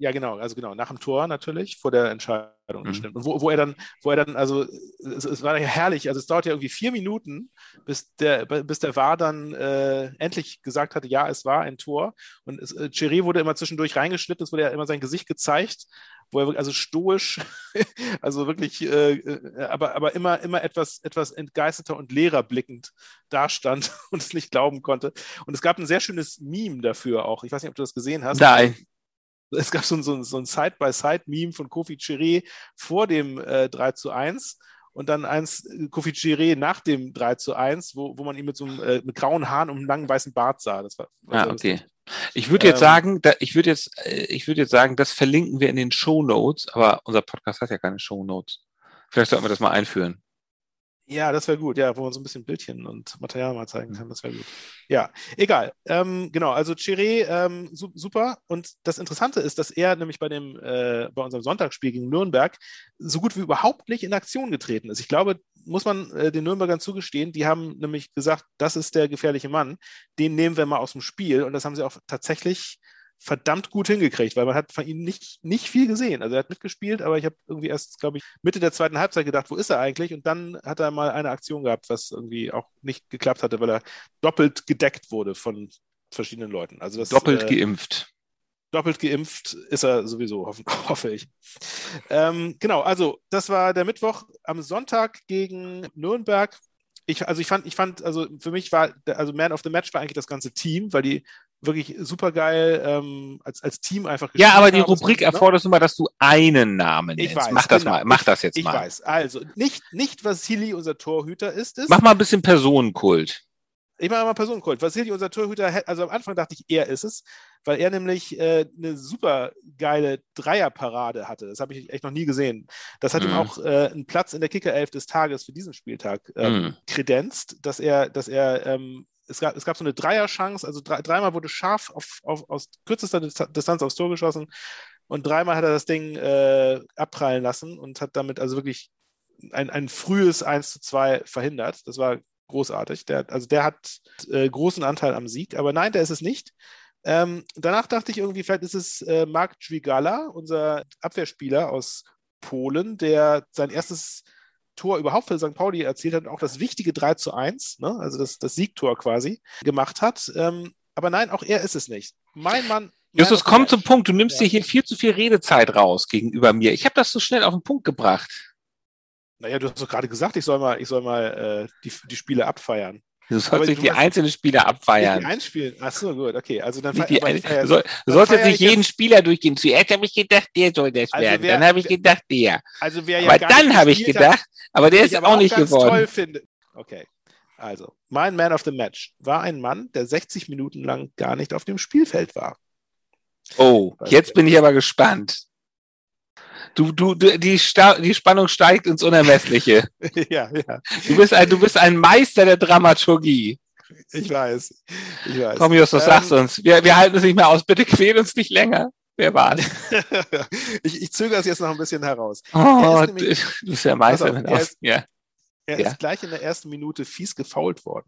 Ja, genau, also genau, nach dem Tor natürlich, vor der Entscheidung. Mhm. Und wo, wo er dann, wo er dann, also es, es, war ja herrlich, also es dauert ja irgendwie vier Minuten, bis der, bis der VAR dann äh, endlich gesagt hatte, ja, es war ein Tor. Und es, äh, Chiré wurde immer zwischendurch reingeschnitten, es wurde ja immer sein Gesicht gezeigt, wo er also stoisch, also wirklich, äh, äh, aber, aber immer, immer etwas, etwas entgeisterter und leerer blickend dastand und es nicht glauben konnte. Und es gab ein sehr schönes Meme dafür auch. Ich weiß nicht, ob du das gesehen hast. Nein es gab so, ein, so ein Side-by-Side-Meme von Kofi Chiré vor dem äh, 3 zu 1 und dann eins äh, Kofi Chiré nach dem 3 zu 1, wo, wo man ihn mit so einem äh, mit grauen Haaren und einem langen weißen Bart sah. Das war, war ah, okay. Ich würde jetzt ähm, sagen, da, ich würde jetzt, äh, ich würde jetzt sagen, das verlinken wir in den Show Notes, aber unser Podcast hat ja keine Show Notes. Vielleicht sollten wir das mal einführen. Ja, das wäre gut, ja, wo man so ein bisschen Bildchen und Material mal zeigen kann, das wäre gut. Ja, egal. Ähm, genau, also Chiré, ähm, su super. Und das Interessante ist, dass er nämlich bei dem, äh, bei unserem Sonntagsspiel gegen Nürnberg so gut wie überhaupt nicht in Aktion getreten ist. Ich glaube, muss man äh, den Nürnbergern zugestehen, die haben nämlich gesagt, das ist der gefährliche Mann, den nehmen wir mal aus dem Spiel. Und das haben sie auch tatsächlich verdammt gut hingekriegt, weil man hat von ihm nicht, nicht viel gesehen. Also er hat mitgespielt, aber ich habe irgendwie erst, glaube ich, Mitte der zweiten Halbzeit gedacht, wo ist er eigentlich? Und dann hat er mal eine Aktion gehabt, was irgendwie auch nicht geklappt hatte, weil er doppelt gedeckt wurde von verschiedenen Leuten. Also das, doppelt äh, geimpft. Doppelt geimpft ist er sowieso, hoffe, hoffe ich. Ähm, genau, also das war der Mittwoch am Sonntag gegen Nürnberg. Ich, also ich fand, ich fand, also für mich war, also Man of the Match war eigentlich das ganze Team, weil die wirklich super geil ähm, als, als Team einfach Ja, aber die Rubrik erfordert immer, dass du einen Namen nennst. Ich weiß, mach das genau. mal, mach das jetzt Ich mal. weiß. Also, nicht, nicht Vasili, unser Torhüter ist es. Mach mal ein bisschen Personenkult. Ich mache mal Personenkult. Vasili, unser Torhüter, also am Anfang dachte ich, er ist es, weil er nämlich äh, eine super geile Dreierparade hatte. Das habe ich echt noch nie gesehen. Das hat ihm Mhm. auch äh, einen Platz in der Kickerelf des Tages für diesen Spieltag ähm, Mhm. kredenzt, dass er, dass er, ähm, es gab, es gab so eine Dreierchance, also drei, dreimal wurde scharf auf, auf, aus kürzester Dista- Distanz aufs Tor geschossen und dreimal hat er das Ding äh, abprallen lassen und hat damit also wirklich ein, ein frühes 1 zu 2 verhindert. Das war großartig. Der, also der hat äh, großen Anteil am Sieg, aber nein, der ist es nicht. Ähm, danach dachte ich irgendwie, vielleicht ist es äh, Mark Dźwigala, unser Abwehrspieler aus Polen, der sein erstes Tor überhaupt für St. Pauli erzielt hat und auch das wichtige 3 zu 1, ne? also das, das Siegtor quasi, gemacht hat. Ähm, aber nein, auch er ist es nicht. Mein Mann. Man Justus, komm zum Punkt. Du nimmst Ja. dir hier viel zu viel Redezeit raus gegenüber mir. Ich habe das so schnell auf den Punkt gebracht. Naja, du hast doch gerade gesagt, ich soll mal, ich soll mal äh, die, die Spiele abfeiern. Du sollst Aber nicht die einzelnen Spieler Nicht die abfeiern. einspielen. Ach so, gut, okay. Also dann Nicht die, aber du soll, du sollst jetzt nicht ich jeden Spieler durchgehen. Zuerst habe ich gedacht, der soll das Also werden. wer- dann habe ich gedacht, der. Also wer ja Aber dann habe ich gedacht, aber der ist aber auch nicht ganz geworden. toll finde. Okay. Also, mein Man of the Match war ein Mann, der 60 Minuten lang gar nicht auf dem Spielfeld war. Oh, jetzt bin ich aber gespannt. Du, du, du die, Sta die Spannung steigt ins Unermessliche. ja, ja, Du bist ein, du bist ein Meister der Dramaturgie. ich weiß. Ich weiß. Komm, Justus, Ähm, sag's uns. Wir, wir halten es nicht mehr aus. Bitte quäl uns nicht länger. Wer war's? ich, ich zögere es jetzt noch ein bisschen heraus. Oh, nämlich- du bist der Meister. Mit er ist- Ja. Er Ja. ist gleich in der ersten Minute fies gefoult worden.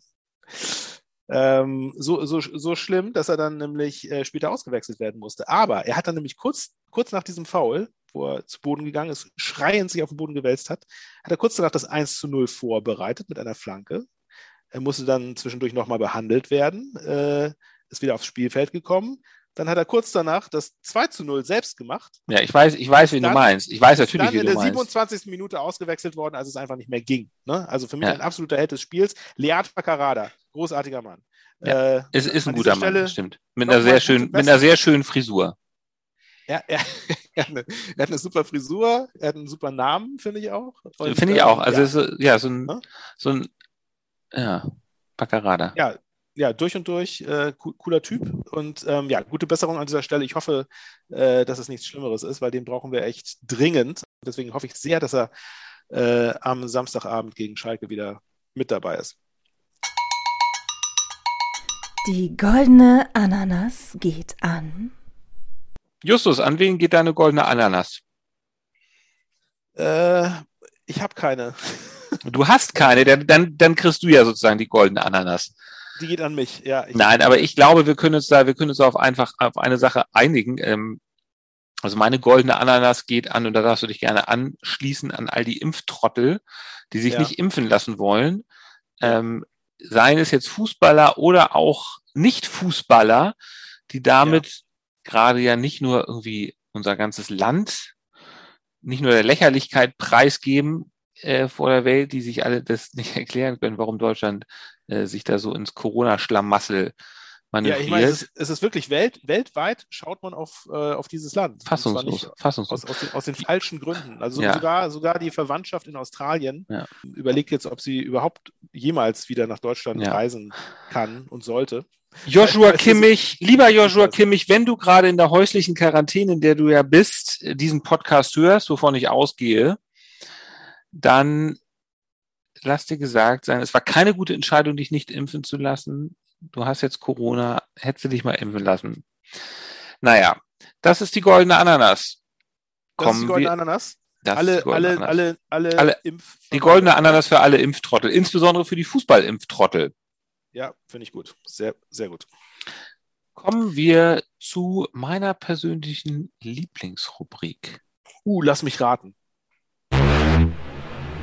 Ähm, so, so, so schlimm, dass er dann nämlich äh, später ausgewechselt werden musste. Aber er hat dann nämlich kurz, kurz nach diesem Foul, wo er zu Boden gegangen ist, schreiend sich auf den Boden gewälzt hat, hat er kurz danach das 1 zu 0 vorbereitet mit einer Flanke. Er musste dann zwischendurch nochmal behandelt werden, äh, ist wieder aufs Spielfeld gekommen. Dann hat er kurz danach das 2 zu 0 selbst gemacht. ja, ich weiß, ich weiß, Dann- du meinst. Ich weiß natürlich, Dann wie in du der meinst. 27. Minute ausgewechselt worden, als es einfach nicht mehr ging. Ne? Also für mich Ja. ein absoluter Held des Spiels. Lead Pacarada, großartiger Mann. Ja, Äh, Es ist ein guter Mann, Stelle das stimmt. Mit einer sehr schönen, mit einer sehr schönen Frisur. Er, er, er, hat eine, er hat eine super Frisur, er hat einen super Namen, finde ich auch. Finde ich ähm, auch. Also ja, ist, ja, so ein, Ne? so ein, ja, Paccarada. ja, ja, durch und durch äh, co- cooler Typ. Und ähm, ja, gute Besserung an dieser Stelle. Ich hoffe, äh, dass es nichts Schlimmeres ist, weil den brauchen wir echt dringend. Deswegen hoffe ich sehr, dass er äh, am Samstagabend gegen Schalke wieder mit dabei ist. Die goldene Ananas geht an. Justus, an wen geht deine goldene Ananas? Äh, ich habe keine. Du hast keine, dann, dann, dann kriegst du ja sozusagen die goldene Ananas. Die geht an mich, ja. Nein, aber ich glaube, wir können uns da, wir können uns auf einfach auf eine Sache einigen. Ähm, also meine goldene Ananas geht an, und da darfst du dich gerne anschließen, an all die Impftrottel, die sich Ja. nicht impfen lassen wollen. Ähm, seien es jetzt Fußballer oder auch Nicht-Fußballer, die damit gerade ja nicht nur irgendwie unser ganzes Land, nicht nur der Lächerlichkeit preisgeben äh, vor der Welt, die sich alle das nicht erklären können, warum Deutschland äh, sich da so ins Corona-Schlamassel ja, manövriert. ich meine, es ist, es ist wirklich welt, weltweit schaut man auf, äh, auf dieses Land. Fassungslos, nicht fassungslos. Aus, aus, den, aus den falschen Gründen. Also Ja. sogar, sogar die Verwandtschaft in Australien Ja. überlegt jetzt, ob sie überhaupt jemals wieder nach Deutschland Ja. reisen kann und sollte. Joshua Kimmich, lieber Joshua. Kimmich, wenn du gerade in der häuslichen Quarantäne, in der du ja bist, diesen Podcast hörst, wovon ich ausgehe, dann lass dir gesagt sein, es war keine gute Entscheidung, dich nicht impfen zu lassen. Du hast jetzt Corona, hättest du dich mal impfen lassen. Naja, das ist die goldene Ananas. Das ist die goldene wir, Ananas. das ist Alle, die goldene alle, Ananas. alle, alle, Alle- Impf Die goldene Ananas für alle Impftrottel, insbesondere für die Fußballimpftrottel. Ja, finde ich gut. Sehr, sehr gut. Kommen wir zu meiner persönlichen Lieblingsrubrik. Uh, lass mich raten.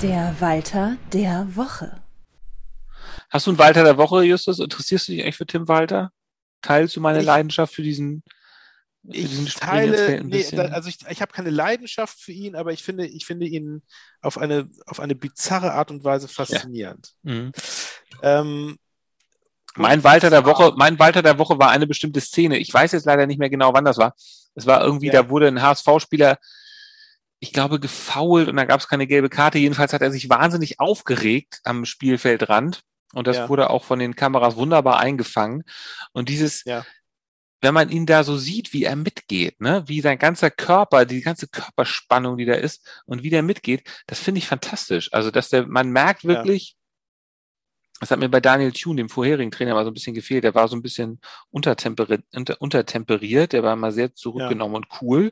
Der Walter der Woche. Hast du einen Walter der Woche, Justus? Interessierst du dich eigentlich für Tim Walter? Teilst du meine Ich- Leidenschaft für diesen, für diesen Ich Spring-Erzähl teile, ein nee, also ich, ich habe keine Leidenschaft für ihn, aber ich finde, ich finde ihn auf eine, auf eine bizarre Art und Weise faszinierend. Mhm. Ähm, Mein Walter der Woche, mein Walter der Woche war eine bestimmte Szene. Ich weiß jetzt leider nicht mehr genau, wann das war. Es war irgendwie, ja. da wurde ein HSV-Spieler, ich glaube, gefault und da gab es keine gelbe Karte. Jedenfalls hat er sich wahnsinnig aufgeregt am Spielfeldrand. Und das ja. wurde auch von den Kameras wunderbar eingefangen. Und dieses, ja. wenn man ihn da so sieht, wie er mitgeht, ne, wie sein ganzer Körper, die ganze Körperspannung, die da ist und wie der mitgeht, das finde ich fantastisch. Also, dass der, man merkt wirklich, das hat mir bei Daniel Thune, dem vorherigen Trainer, mal so ein bisschen gefehlt. Der war so ein bisschen untertemperiert, unter, untertemperiert. Der war mal sehr zurückgenommen ja. und cool.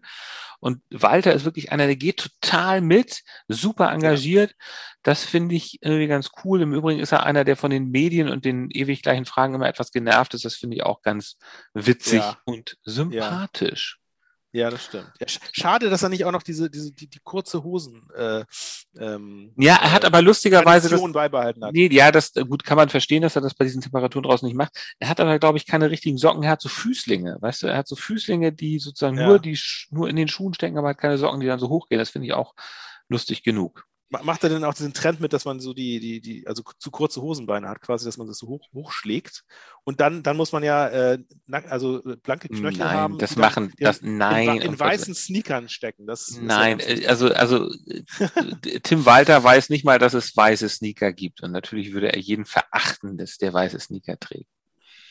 Und Walter ist wirklich einer, der geht total mit, super engagiert. Ja. Das finde ich irgendwie ganz cool. Im Übrigen ist er einer, der von den Medien und den ewig gleichen Fragen immer etwas genervt ist. Das finde ich auch ganz witzig ja. und sympathisch. Ja, das stimmt. Ja, schade, dass er nicht auch noch diese, diese die, die kurze Hosen. Äh, ähm, ja, er hat aber lustigerweise das, beibehalten hat. Nee, ja, das gut kann man verstehen, dass er das bei diesen Temperaturen draußen nicht macht. Er hat aber, glaube ich, keine richtigen Socken. Er hat so Füßlinge, weißt du? Er hat so Füßlinge, die sozusagen ja. nur die nur in den Schuhen stecken, aber hat keine Socken, die dann so hochgehen. Das finde ich auch lustig genug. Macht er denn auch diesen Trend mit, dass man so die, die, die, also zu kurze Hosenbeine hat, quasi, dass man das so hoch, hochschlägt? Und dann, dann muss man ja, äh, also äh, blanke Knöchel nein, haben. Das machen, das, nein. In, in weißen Sneakern stecken. Das, nein, ja also, also, Tim Walter weiß nicht mal, dass es weiße Sneaker gibt. Und natürlich würde er jeden verachten, dass der weiße Sneaker trägt.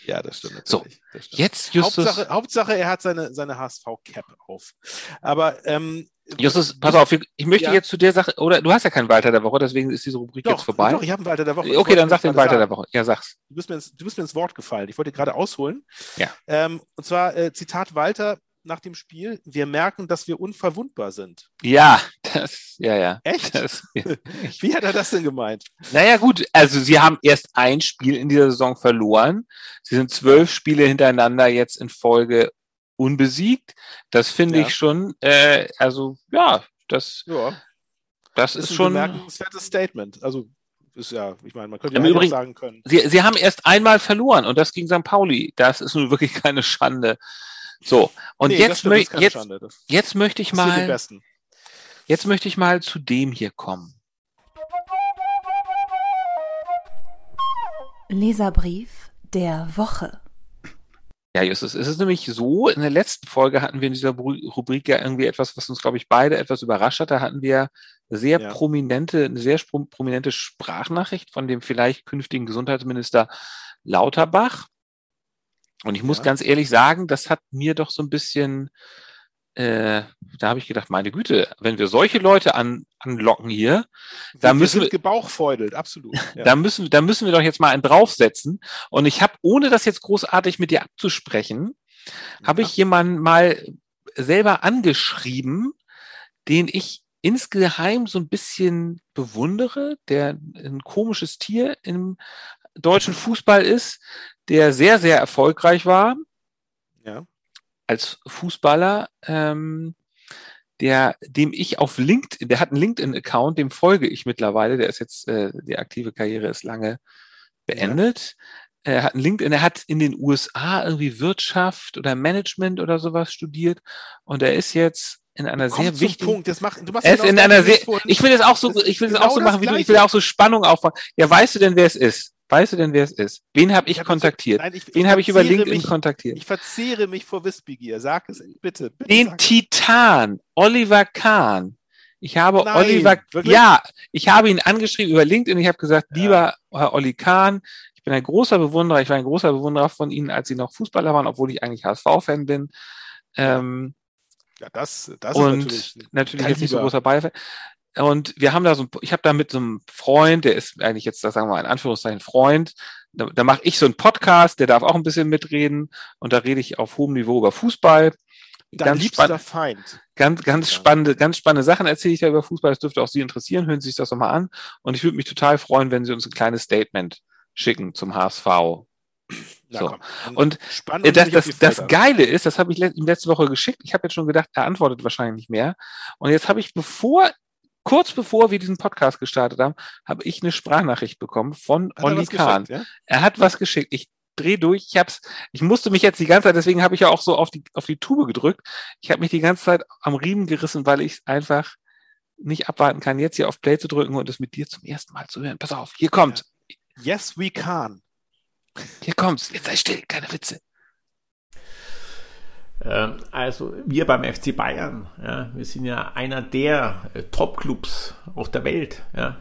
Ja, das stimmt. So, das stimmt. jetzt Justus. Hauptsache, Hauptsache, er hat seine, seine HSV-Cap auf. Aber ähm, Justus, pass auf, ich möchte ja. jetzt zu der Sache, oder du hast ja keinen Walter der Woche, deswegen ist diese Rubrik doch, jetzt vorbei. Doch, ich habe einen Walter der Woche. Okay, dann sag den Walter sagen. der Woche. Ja, sag's. Du bist, mir ins, du bist mir ins Wort gefallen. Ich wollte gerade ausholen. Ja. Ähm, und zwar äh, Zitat Walter nach dem Spiel: Wir merken, dass wir unverwundbar sind. Ja, das, ja, ja. Echt? Das, ja. Wie hat er das denn gemeint? Naja, gut, also sie haben erst ein Spiel in dieser Saison verloren. Sie sind zwölf Spiele hintereinander jetzt in Folge unbesiegt. Das finde ja. ich schon, äh, also ja, das, ja. das, das ist, ist schon ein bemerkenswertes Statement. Also ist ja, ich meine, man könnte ja Übrigen, sagen können. Sie, sie haben erst einmal verloren und das gegen St. Pauli. Das ist nun wirklich keine Schande. So, und nee, jetzt, mö jetzt, jetzt möchte ich mal, jetzt möchte ich mal zu dem hier kommen. Leserbrief der Woche. Ja, Justus, es ist nämlich so, in der letzten Folge hatten wir in dieser Rubrik ja irgendwie etwas, was uns, glaube ich, beide etwas überrascht hat. Da hatten wir sehr ja. prominente, eine sehr prominente Sprachnachricht von dem vielleicht künftigen Gesundheitsminister Lauterbach. Und ich muss ja. ganz ehrlich sagen, das hat mir doch so ein bisschen äh, da habe ich gedacht, meine Güte, wenn wir solche Leute an, anlocken hier, da wir müssen wir gebauchfeudelt, absolut. Ja. Da müssen, da müssen wir doch jetzt mal einen draufsetzen. Und ich habe, ohne das jetzt großartig mit dir abzusprechen, ja. habe ich jemanden mal selber angeschrieben, den ich insgeheim so ein bisschen bewundere, der ein komisches Tier im deutschen Fußball ist, der sehr, sehr erfolgreich war. Ja als Fußballer, ähm, der, dem ich auf LinkedIn, der hat einen LinkedIn-Account, dem folge ich mittlerweile, der ist jetzt, äh, die aktive Karriere ist lange beendet. Ja. Er hat einen LinkedIn, er hat in den USA irgendwie Wirtschaft oder Management oder sowas studiert und er ist jetzt in einer sehr wichtigen Punkt. Das mach, du machst er ist in einer sehr, ich will es auch so, ich will es genau auch so machen wie du, ich will auch so Spannung aufbauen. Ja, weißt du denn, wer es ist? Weißt du denn, wer es ist? Wen habe ich, hab kontaktiert? Nein, ich, Wen habe ich über LinkedIn mich, kontaktiert? Ich verzehre mich vor Wissbegier. Sag es bitte. bitte Den Titan, Oliver Kahn. Ich habe Nein, Oliver, wirklich? ja, ich habe ihn angeschrieben über LinkedIn. Ich habe gesagt, ja. lieber Herr Olli Kahn, ich bin ein großer Bewunderer. Ich war ein großer Bewunderer von Ihnen, als Sie noch Fußballer waren, obwohl ich eigentlich HSV-Fan bin. Ähm, ja, das, das und ist natürlich, natürlich jetzt nicht so großer Bayern. Und wir haben da so, ich habe da mit so einem Freund, der ist eigentlich jetzt, sagen wir mal in Anführungszeichen Freund, da, da mache ich so einen Podcast, der darf auch ein bisschen mitreden und da rede ich auf hohem Niveau über Fußball. Dein ganz liebster Feind. Ganz, ganz spannende, ganz spannende Sachen erzähle ich da über Fußball. Das dürfte auch Sie interessieren. Hören Sie sich das doch mal an. Und ich würde mich total freuen, wenn Sie uns ein kleines Statement schicken zum HSV. Na, so. Und das, das, das Geile ist, das habe ich ihm letzte Woche geschickt. Ich habe jetzt schon gedacht, er antwortet wahrscheinlich nicht mehr. Und jetzt habe ich, bevor kurz bevor wir diesen Podcast gestartet haben, habe ich eine Sprachnachricht bekommen von hat Olli Kahn. Ja? Er hat was geschickt. Ich dreh durch. Ich hab's, ich musste mich jetzt die ganze Zeit, deswegen habe ich ja auch so auf die auf die Tube gedrückt. Ich habe mich die ganze Zeit am Riemen gerissen, weil ich einfach nicht abwarten kann, jetzt hier auf Play zu drücken und es mit dir zum ersten Mal zu hören. Pass auf, hier kommt. Yes, we can. Hier kommt's. Jetzt sei still, keine Witze. Ähm, also wir beim FC Bayern, ja, wir sind ja einer der äh, Top-Clubs auf der Welt. Ja.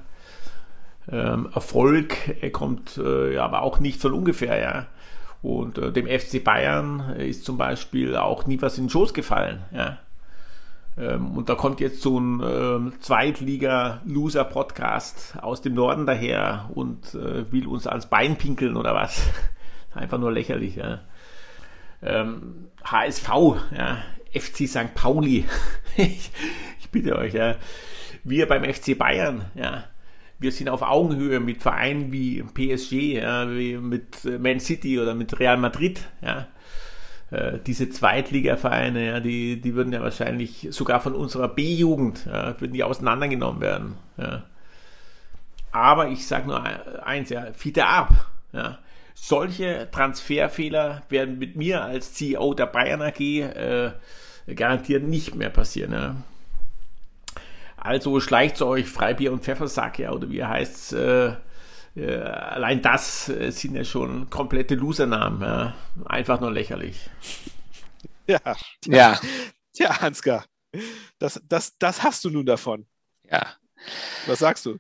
Ähm, Erfolg kommt äh, aber auch nicht von ungefähr. Ja. Und äh, dem FC Bayern ist zum Beispiel auch nie was in den Schoß gefallen. Ja. Ähm, und da kommt jetzt so ein Zweitliga-Loser-Podcast aus dem Norden daher und äh, will uns ans Bein pinkeln oder was. Einfach nur lächerlich. Ja. Ähm, HSV, ja, FC St. Pauli. ich, ich, bitte euch, ja. Wir beim FC Bayern, ja. Wir sind auf Augenhöhe mit Vereinen wie PSG, ja, wie mit Man City oder mit Real Madrid, ja. Äh, diese Zweitligavereine, ja, die, die würden ja wahrscheinlich sogar von unserer B-Jugend, ja, würden die auseinandergenommen werden. Ja. Aber ich sage nur eins, ja, Fiete ab. Ja. Solche Transferfehler werden mit mir als CEO der Bayern AG äh, garantiert nicht mehr passieren. Ja. Also schleicht euch Freibier und Pfeffersack, ja, oder wie heißt es, äh, äh, allein das äh, sind ja schon komplette Losernamen. Ja. Einfach nur lächerlich. Ja. Ja. Tja, Ansgar, das, das, das hast du nun davon. Ja. Was sagst du?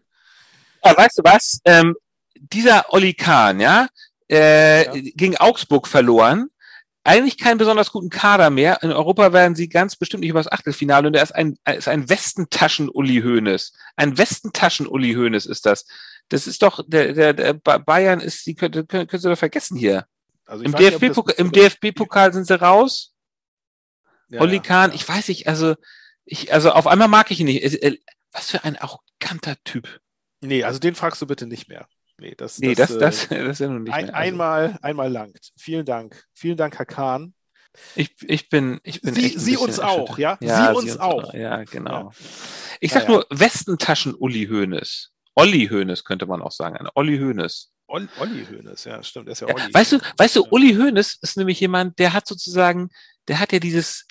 Ja, weißt du was? Ähm, dieser Oli Kahn, ja, äh, ja. gegen Augsburg verloren. Eigentlich keinen besonders guten Kader mehr. In Europa werden sie ganz bestimmt nicht übers Achtelfinale und er ist ein, ist ein Westentaschen-Uli Hoeneß. Ein Westentaschen-Uli Hoeneß ist das. Das ist doch, der, der, der Bayern ist, die können, können, können Sie doch vergessen hier. Also Im DFB-Pokal DFB sind sie raus. Ja, Oli Kahn, ja. ich weiß nicht, also, ich, also auf einmal mag ich ihn nicht. Was für ein arroganter Typ. Nee, also den fragst du bitte nicht mehr. Nee, das, nee, das, das, das, äh, das ist ja nun nicht ein. Also. Einmal, einmal langt. Vielen Dank. Vielen Dank, Herr Kahn. Ich, ich bin, ich bin Sie, Sie uns auch, ja? ja? Sie, uns, uns auch. auch. Ja, genau. Ja. Ich sag nur Westentaschen Uli Hoeneß. Olli Hoeneß könnte man auch sagen. Ein Olli Hoeneß. Olli Hoeneß, ja, stimmt. ist ja, ja Olli. Weißt du, weißt du, Uli Hoeneß ist nämlich jemand, der hat sozusagen, der hat ja dieses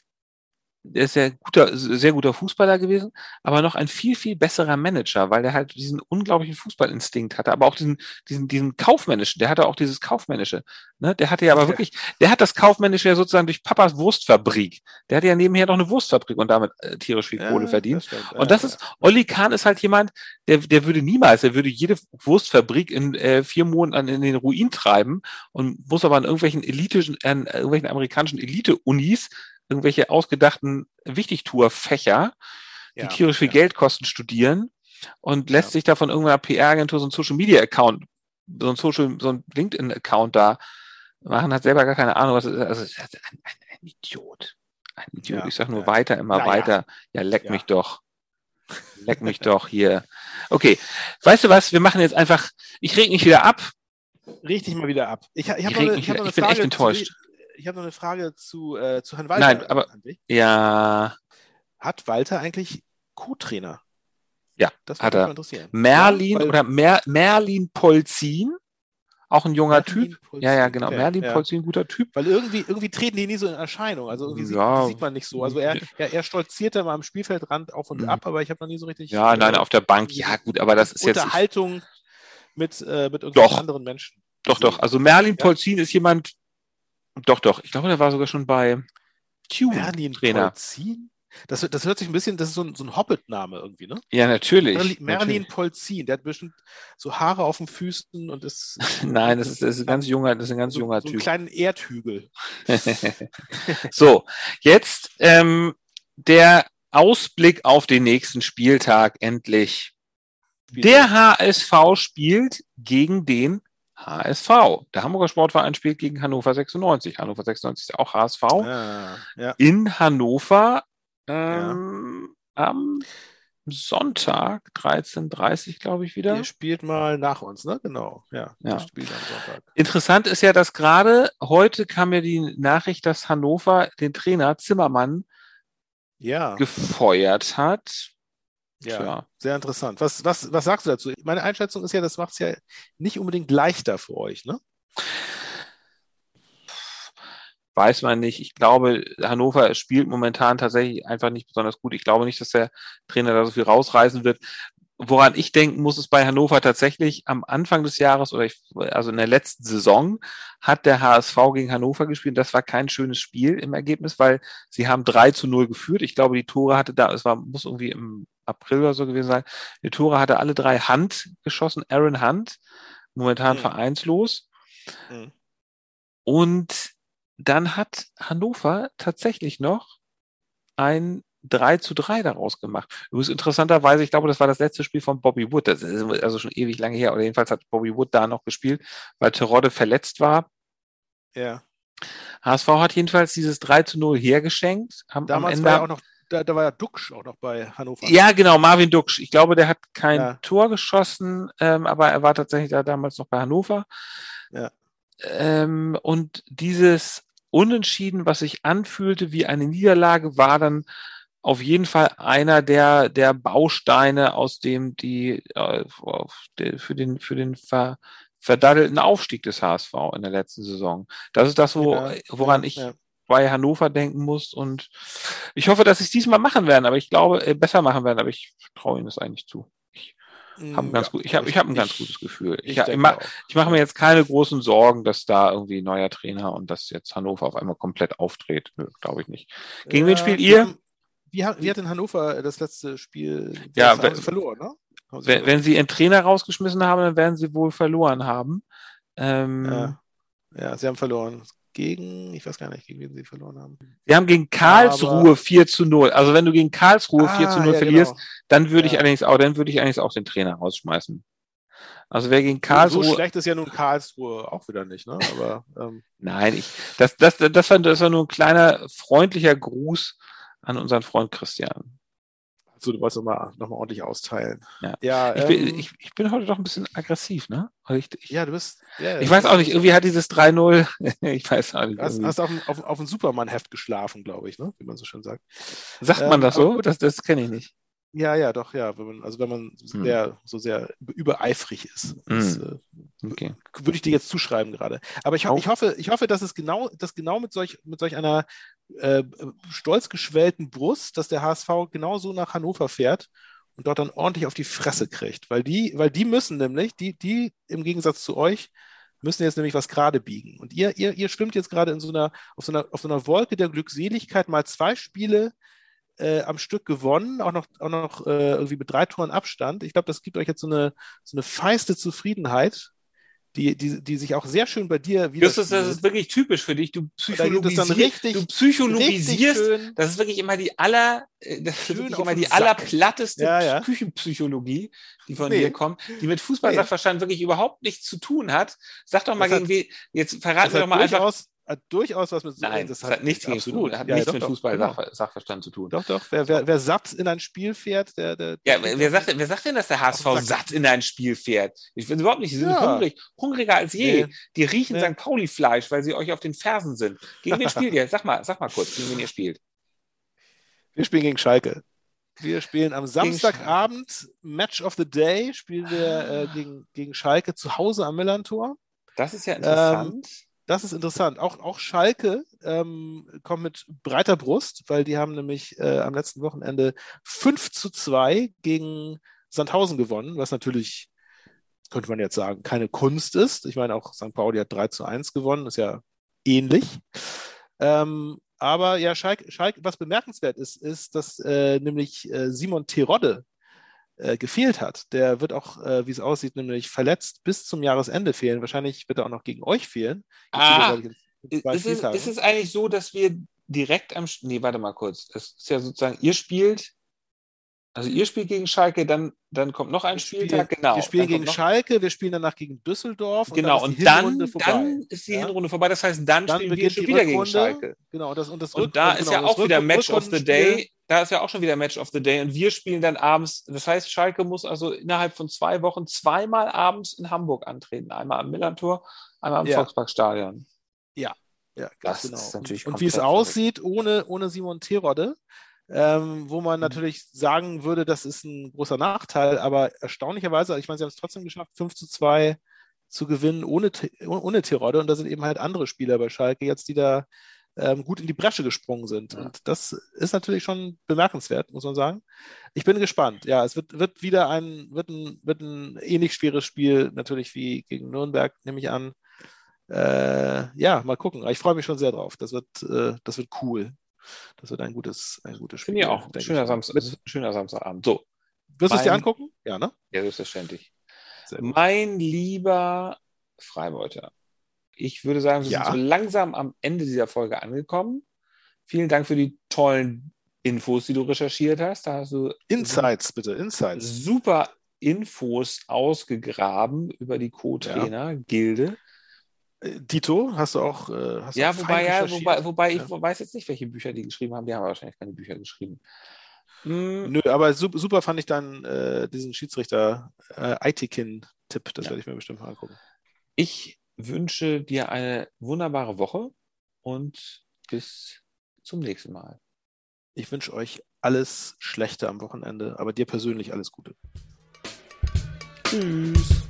der ist ja guter, sehr guter Fußballer gewesen, aber noch ein viel, viel besserer Manager, weil der halt diesen unglaublichen Fußballinstinkt hatte, aber auch diesen, diesen, diesen kaufmännischen, der hatte auch dieses kaufmännische, ne? Der hatte ja aber wirklich, der hat das kaufmännische ja sozusagen durch Papas Wurstfabrik. Der hatte ja nebenher noch eine Wurstfabrik und damit äh, tierisch viel Kohle ja, verdient. Das und das ist, Olli Kahn ist halt jemand, der, der würde niemals, der würde jede Wurstfabrik in äh, vier Monaten in den Ruin treiben und muss aber an irgendwelchen elitischen, an irgendwelchen amerikanischen Elite-Unis irgendwelche ausgedachten Wichtigtour-Fächer, die ja, tierisch viel ja. Geld kosten, studieren und lässt ja. sich da von irgendeiner PR-Agentur so ein Social-Media-Account, so ein Social, so ein LinkedIn-Account da machen, hat selber gar keine Ahnung, was ist. Also ist ein, ein, ein Idiot. Ein Idiot. ich sag nur weiter, immer weiter. Ja, leck mich doch. Leck mich doch hier. Okay, weißt du was? Wir machen jetzt einfach, ich reg mich wieder ab. Reg dich mal wieder ab. Ich, ich, ich, eine, ich, ich bin echt enttäuscht. Ich habe noch eine Frage zu, äh, zu Herrn Walter. Nein, aber ja. Hat Walter eigentlich Co-Trainer? Ja, das hat er. Merlin ja, oder Mer Merlin Polzin, auch ein junger Merlin Typ. Polzin, ja, ja, genau. Okay, Merlin ja. Polzin, guter Typ. Weil irgendwie, irgendwie treten die nie so in Erscheinung. Also irgendwie ja. sieht, sieht, man nicht so. Also er, er, er stolzierte mal am Spielfeldrand auf und mhm. ab, aber ich habe noch nie so richtig. Ja, nein, auf der Bank. Ja, gut, aber das ist Unterhaltung jetzt. Unterhaltung mit, äh, mit irgendwelchen anderen Menschen. Doch, doch. Also Merlin Polzin ist jemand, doch, doch. Ich glaube, der war sogar schon bei Tune Merlin Trainer. Polzin? Das, das hört sich ein bisschen, das ist so ein, so ein Hobbit-Name irgendwie, ne? Ja, natürlich. Merlin, Merlin Polzin, der hat bestimmt so Haare auf den Füßen und ist. Nein, das ist, das ist ein ganz junger, das ist ein ganz so, junger so Typ. einen kleinen Erdhügel. so, jetzt ähm, der Ausblick auf den nächsten Spieltag endlich. Der HSV spielt gegen den HSV. Der Hamburger Sportverein spielt gegen Hannover 96. Hannover 96 ist ja auch HSV. Ja, ja. In Hannover ähm, ja. am Sonntag, 13.30 glaube ich wieder. Der spielt mal nach uns, ne? Genau. Ja, ja. Interessant ist ja, dass gerade heute kam mir die Nachricht, dass Hannover den Trainer Zimmermann ja. gefeuert hat. Ja, Tja. sehr interessant. Was, was, was sagst du dazu? Meine Einschätzung ist ja, das macht es ja nicht unbedingt leichter für euch, ne? Weiß man nicht. Ich glaube, Hannover spielt momentan tatsächlich einfach nicht besonders gut. Ich glaube nicht, dass der Trainer da so viel rausreißen wird. woran ich denken muss, ist bei Hannover tatsächlich am Anfang des Jahres oder ich, also in der letzten Saison hat der HSV gegen Hannover gespielt. Das war kein schönes Spiel im Ergebnis, weil sie haben 3 zu 0 geführt. Ich glaube, die Tore hatte da, es war, muss irgendwie im April oder so gewesen sein. Die Tore hatte alle drei Hand geschossen. Aaron Hunt, momentan mhm. vereinslos. Mhm. Und dann hat Hannover tatsächlich noch ein 3 zu 3 daraus gemacht. Übrigens interessanterweise, ich glaube, das war das letzte Spiel von Bobby Wood. Das ist also schon ewig lange her. Oder jedenfalls hat Bobby Wood da noch gespielt, weil Terodde verletzt war. Ja. HSV hat jedenfalls dieses 3 zu 0 hergeschenkt. Damals war ja auch noch, da, da, war ja Duxch auch noch bei Hannover. Ja, genau, Marvin Duxch. Ich glaube, der hat kein ja. Tor geschossen, ähm, aber er war tatsächlich da damals noch bei Hannover. Ja. Ähm, und dieses Unentschieden, was sich anfühlte wie eine Niederlage, war dann auf jeden Fall einer der, der Bausteine, aus dem die äh, für den, für den ver, verdaddelten Aufstieg des HSV in der letzten Saison. Das ist das, wo, woran ja, ich ja. Bei Hannover denken muss. Und ich hoffe, dass sie es diesmal machen werden, aber ich glaube, äh, besser machen werden, aber ich traue ihnen das eigentlich zu. Ich habe ein, ganz gut, ich hab, ich hab ein ganz gutes Gefühl. Ich, ich, ich mache mach mir jetzt keine großen Sorgen, dass da irgendwie ein neuer Trainer und dass jetzt Hannover auf einmal komplett auftritt. Glaube ich nicht. Gegen wen spielt ihr? Wie hat, wie hat denn Hannover das letzte Spiel ja, wenn, verloren, ne? Wenn, wenn, sie einen Trainer rausgeschmissen haben, dann werden sie wohl verloren haben. Ähm, ja. ja, sie haben verloren. Gegen, ich weiß gar nicht, gegen wen sie verloren haben. Sie haben gegen Karlsruhe Aber, 4 zu 0. Also wenn du gegen Karlsruhe ah, 4 zu 0 ja, verlierst, genau. dann würde ich allerdings auch, dann würde ich allerdings auch den Trainer rausschmeißen. Also wer gegen Karlsruhe. So schlecht ist ja nun Karlsruhe auch wieder nicht, ne? Aber ähm. Nein, ich, das, das, das, war, das war nur ein kleiner freundlicher Gruß an unseren Freund Christian. So, du wolltest nochmal noch mal ordentlich austeilen. Ja, ja ich, ähm, bin, ich, ich, bin heute doch ein bisschen aggressiv, ne? Ich, ich, ja, du bist. Ja, ich weiß auch nicht, irgendwie hat dieses 3-0, ich weiß auch nicht. Du hast, hast auf, auf, auf ein Superman-Heft geschlafen, glaube ich, ne? Wie man so schön sagt. Sagt ähm, man das so? Das, das kenne ich nicht. Ja, ja, doch, ja. Wenn man, also wenn man hm. sehr, so sehr übereifrig ist. Hm. äh, okay. Würde ich dir jetzt zuschreiben gerade. Aber ich, ich, hoffe, ich hoffe, dass es genau, dass genau mit solch, mit solch einer äh, stolz geschwellten Brust, dass der HSV genauso nach Hannover fährt und dort dann ordentlich auf die Fresse kriegt. Weil die, weil die müssen nämlich, die, die im Gegensatz zu euch, müssen jetzt nämlich was gerade biegen. Und ihr, ihr, ihr schwimmt jetzt gerade in so einer, auf so einer, auf so einer Wolke der Glückseligkeit, mal zwei Spiele äh, am Stück gewonnen, auch noch, auch noch äh, irgendwie mit drei Toren Abstand. Ich glaube, das gibt euch jetzt so eine, so eine feiste Zufriedenheit, die, die, die sich auch sehr schön bei dir wieder. Das ist, das ist wirklich typisch für dich. Du psychologisierst, richtig, du psychologisierst. das ist wirklich immer die aller, äh, das ist wirklich immer die Sack. allerplatteste ja, ja. Küchenpsychologie, die von nee. dir kommt, die mit Fußballsachverstand nee. wirklich überhaupt nichts zu tun hat. Sag doch mal das gegen wen, jetzt verraten wir doch mal einfach hat durchaus was mit Nein, das, das hat, nichts gegen Fußball, hat ja, nichts ja, mit Fußball-Sachverstand genau. zu tun. Doch, doch. Wer, wer, wer satt in ein Spiel fährt, der. der ja, wer, wer sagt, wer sagt denn, dass der HSV satt in ein Spiel fährt? Ich finde überhaupt nicht. Sie sind ja. hungrig, hungriger als je. Nee. Die riechen nee. St. Pauli-Fleisch, weil sie euch auf den Fersen sind. Gegen wen spielt ihr? Sag mal, sag mal kurz, gegen wen ihr spielt. Wir spielen gegen Schalke. Wir spielen am Samstagabend Match of the Day, spielen wir äh, gegen, gegen Schalke zu Hause am Millantor. Das ist ja interessant. Ähm, das ist interessant. Auch, auch Schalke ähm, kommt mit breiter Brust, weil die haben nämlich äh, am letzten Wochenende 5 zu 2 gegen Sandhausen gewonnen, was natürlich, könnte man jetzt sagen, keine Kunst ist. Ich meine, auch St. Pauli hat 3 zu 1 gewonnen, ist ja ähnlich. Ähm, aber ja, Schalke, Schalke, was bemerkenswert ist, ist, dass äh, nämlich äh, Simon Terodde äh, gefehlt hat. Der wird auch, äh, wie es aussieht, nämlich verletzt bis zum Jahresende fehlen. Wahrscheinlich wird er auch noch gegen euch fehlen. Ah, ist, es, ist es eigentlich so, dass wir direkt am. Nee, warte mal kurz. Es ist ja sozusagen, ihr spielt also ihr spielt gegen Schalke, dann, dann kommt noch ein wir Spieltag, genau. Wir spielen gegen Schalke, wir spielen danach gegen Düsseldorf. Genau, und dann, ist, und dann, ist die? Hinrunde vorbei. Das heißt, dann, dann spielen wir schon wieder Rückrunde. gegen Schalke. Genau, das, und, das und da ist genau, ja auch wieder Match of the Day. Da ist ja auch schon wieder Match of the Day. Und wir spielen dann abends. Das heißt, Schalke muss also innerhalb von zwei Wochen zweimal abends in Hamburg antreten. Einmal am Millantor, einmal am ja. Volksparkstadion. Ja, ja, das genau. Ist natürlich und, und wie es aussieht, ohne, ohne Simon Terodde, ähm, wo man mhm. natürlich sagen würde, das ist ein großer Nachteil, aber erstaunlicherweise, ich meine, sie haben es trotzdem geschafft, 5 zu 2 zu gewinnen ohne, ohne Tirode und da sind eben halt andere Spieler bei Schalke jetzt, die da ähm, gut in die Bresche gesprungen sind. Ja. Und das ist natürlich schon bemerkenswert, muss man sagen. Ich bin gespannt. Ja, es wird, wird wieder ein, wird ein, wird ein ähnlich schweres Spiel, natürlich wie gegen Nürnberg, nehme ich an. Äh, ja, mal gucken. Ich freue mich schon sehr drauf. Das wird, äh, das wird cool. Das wird ein gutes, ein gutes Spiel. Finde ich auch. Schöner, Samstag, schöner Samstagabend. So. Wirst du es dir angucken? Ja, ne? Ja, selbstverständlich. Mein lieber Freibeuter, ich würde sagen, wir ja. sind so langsam am Ende dieser Folge angekommen. Vielen Dank für die tollen Infos, die du recherchiert hast. Da hast du Insights, bitte, Insights. Super Infos ausgegraben über die Co-Trainer-Gilde. Äh, Dito, hast du auch. Äh, hast ja, wobei, ja, wobei, wobei ja. ich weiß jetzt nicht, welche Bücher die geschrieben haben. Die haben wahrscheinlich keine Bücher geschrieben. Hm. Nö, aber super, super fand ich dann äh, diesen Schiedsrichter äh, Aitikin-Tipp. Das ja. werde ich mir bestimmt mal angucken. Ich wünsche dir eine wunderbare Woche und bis zum nächsten Mal. Ich wünsche euch alles Schlechte am Wochenende, aber dir persönlich alles Gute. Tschüss.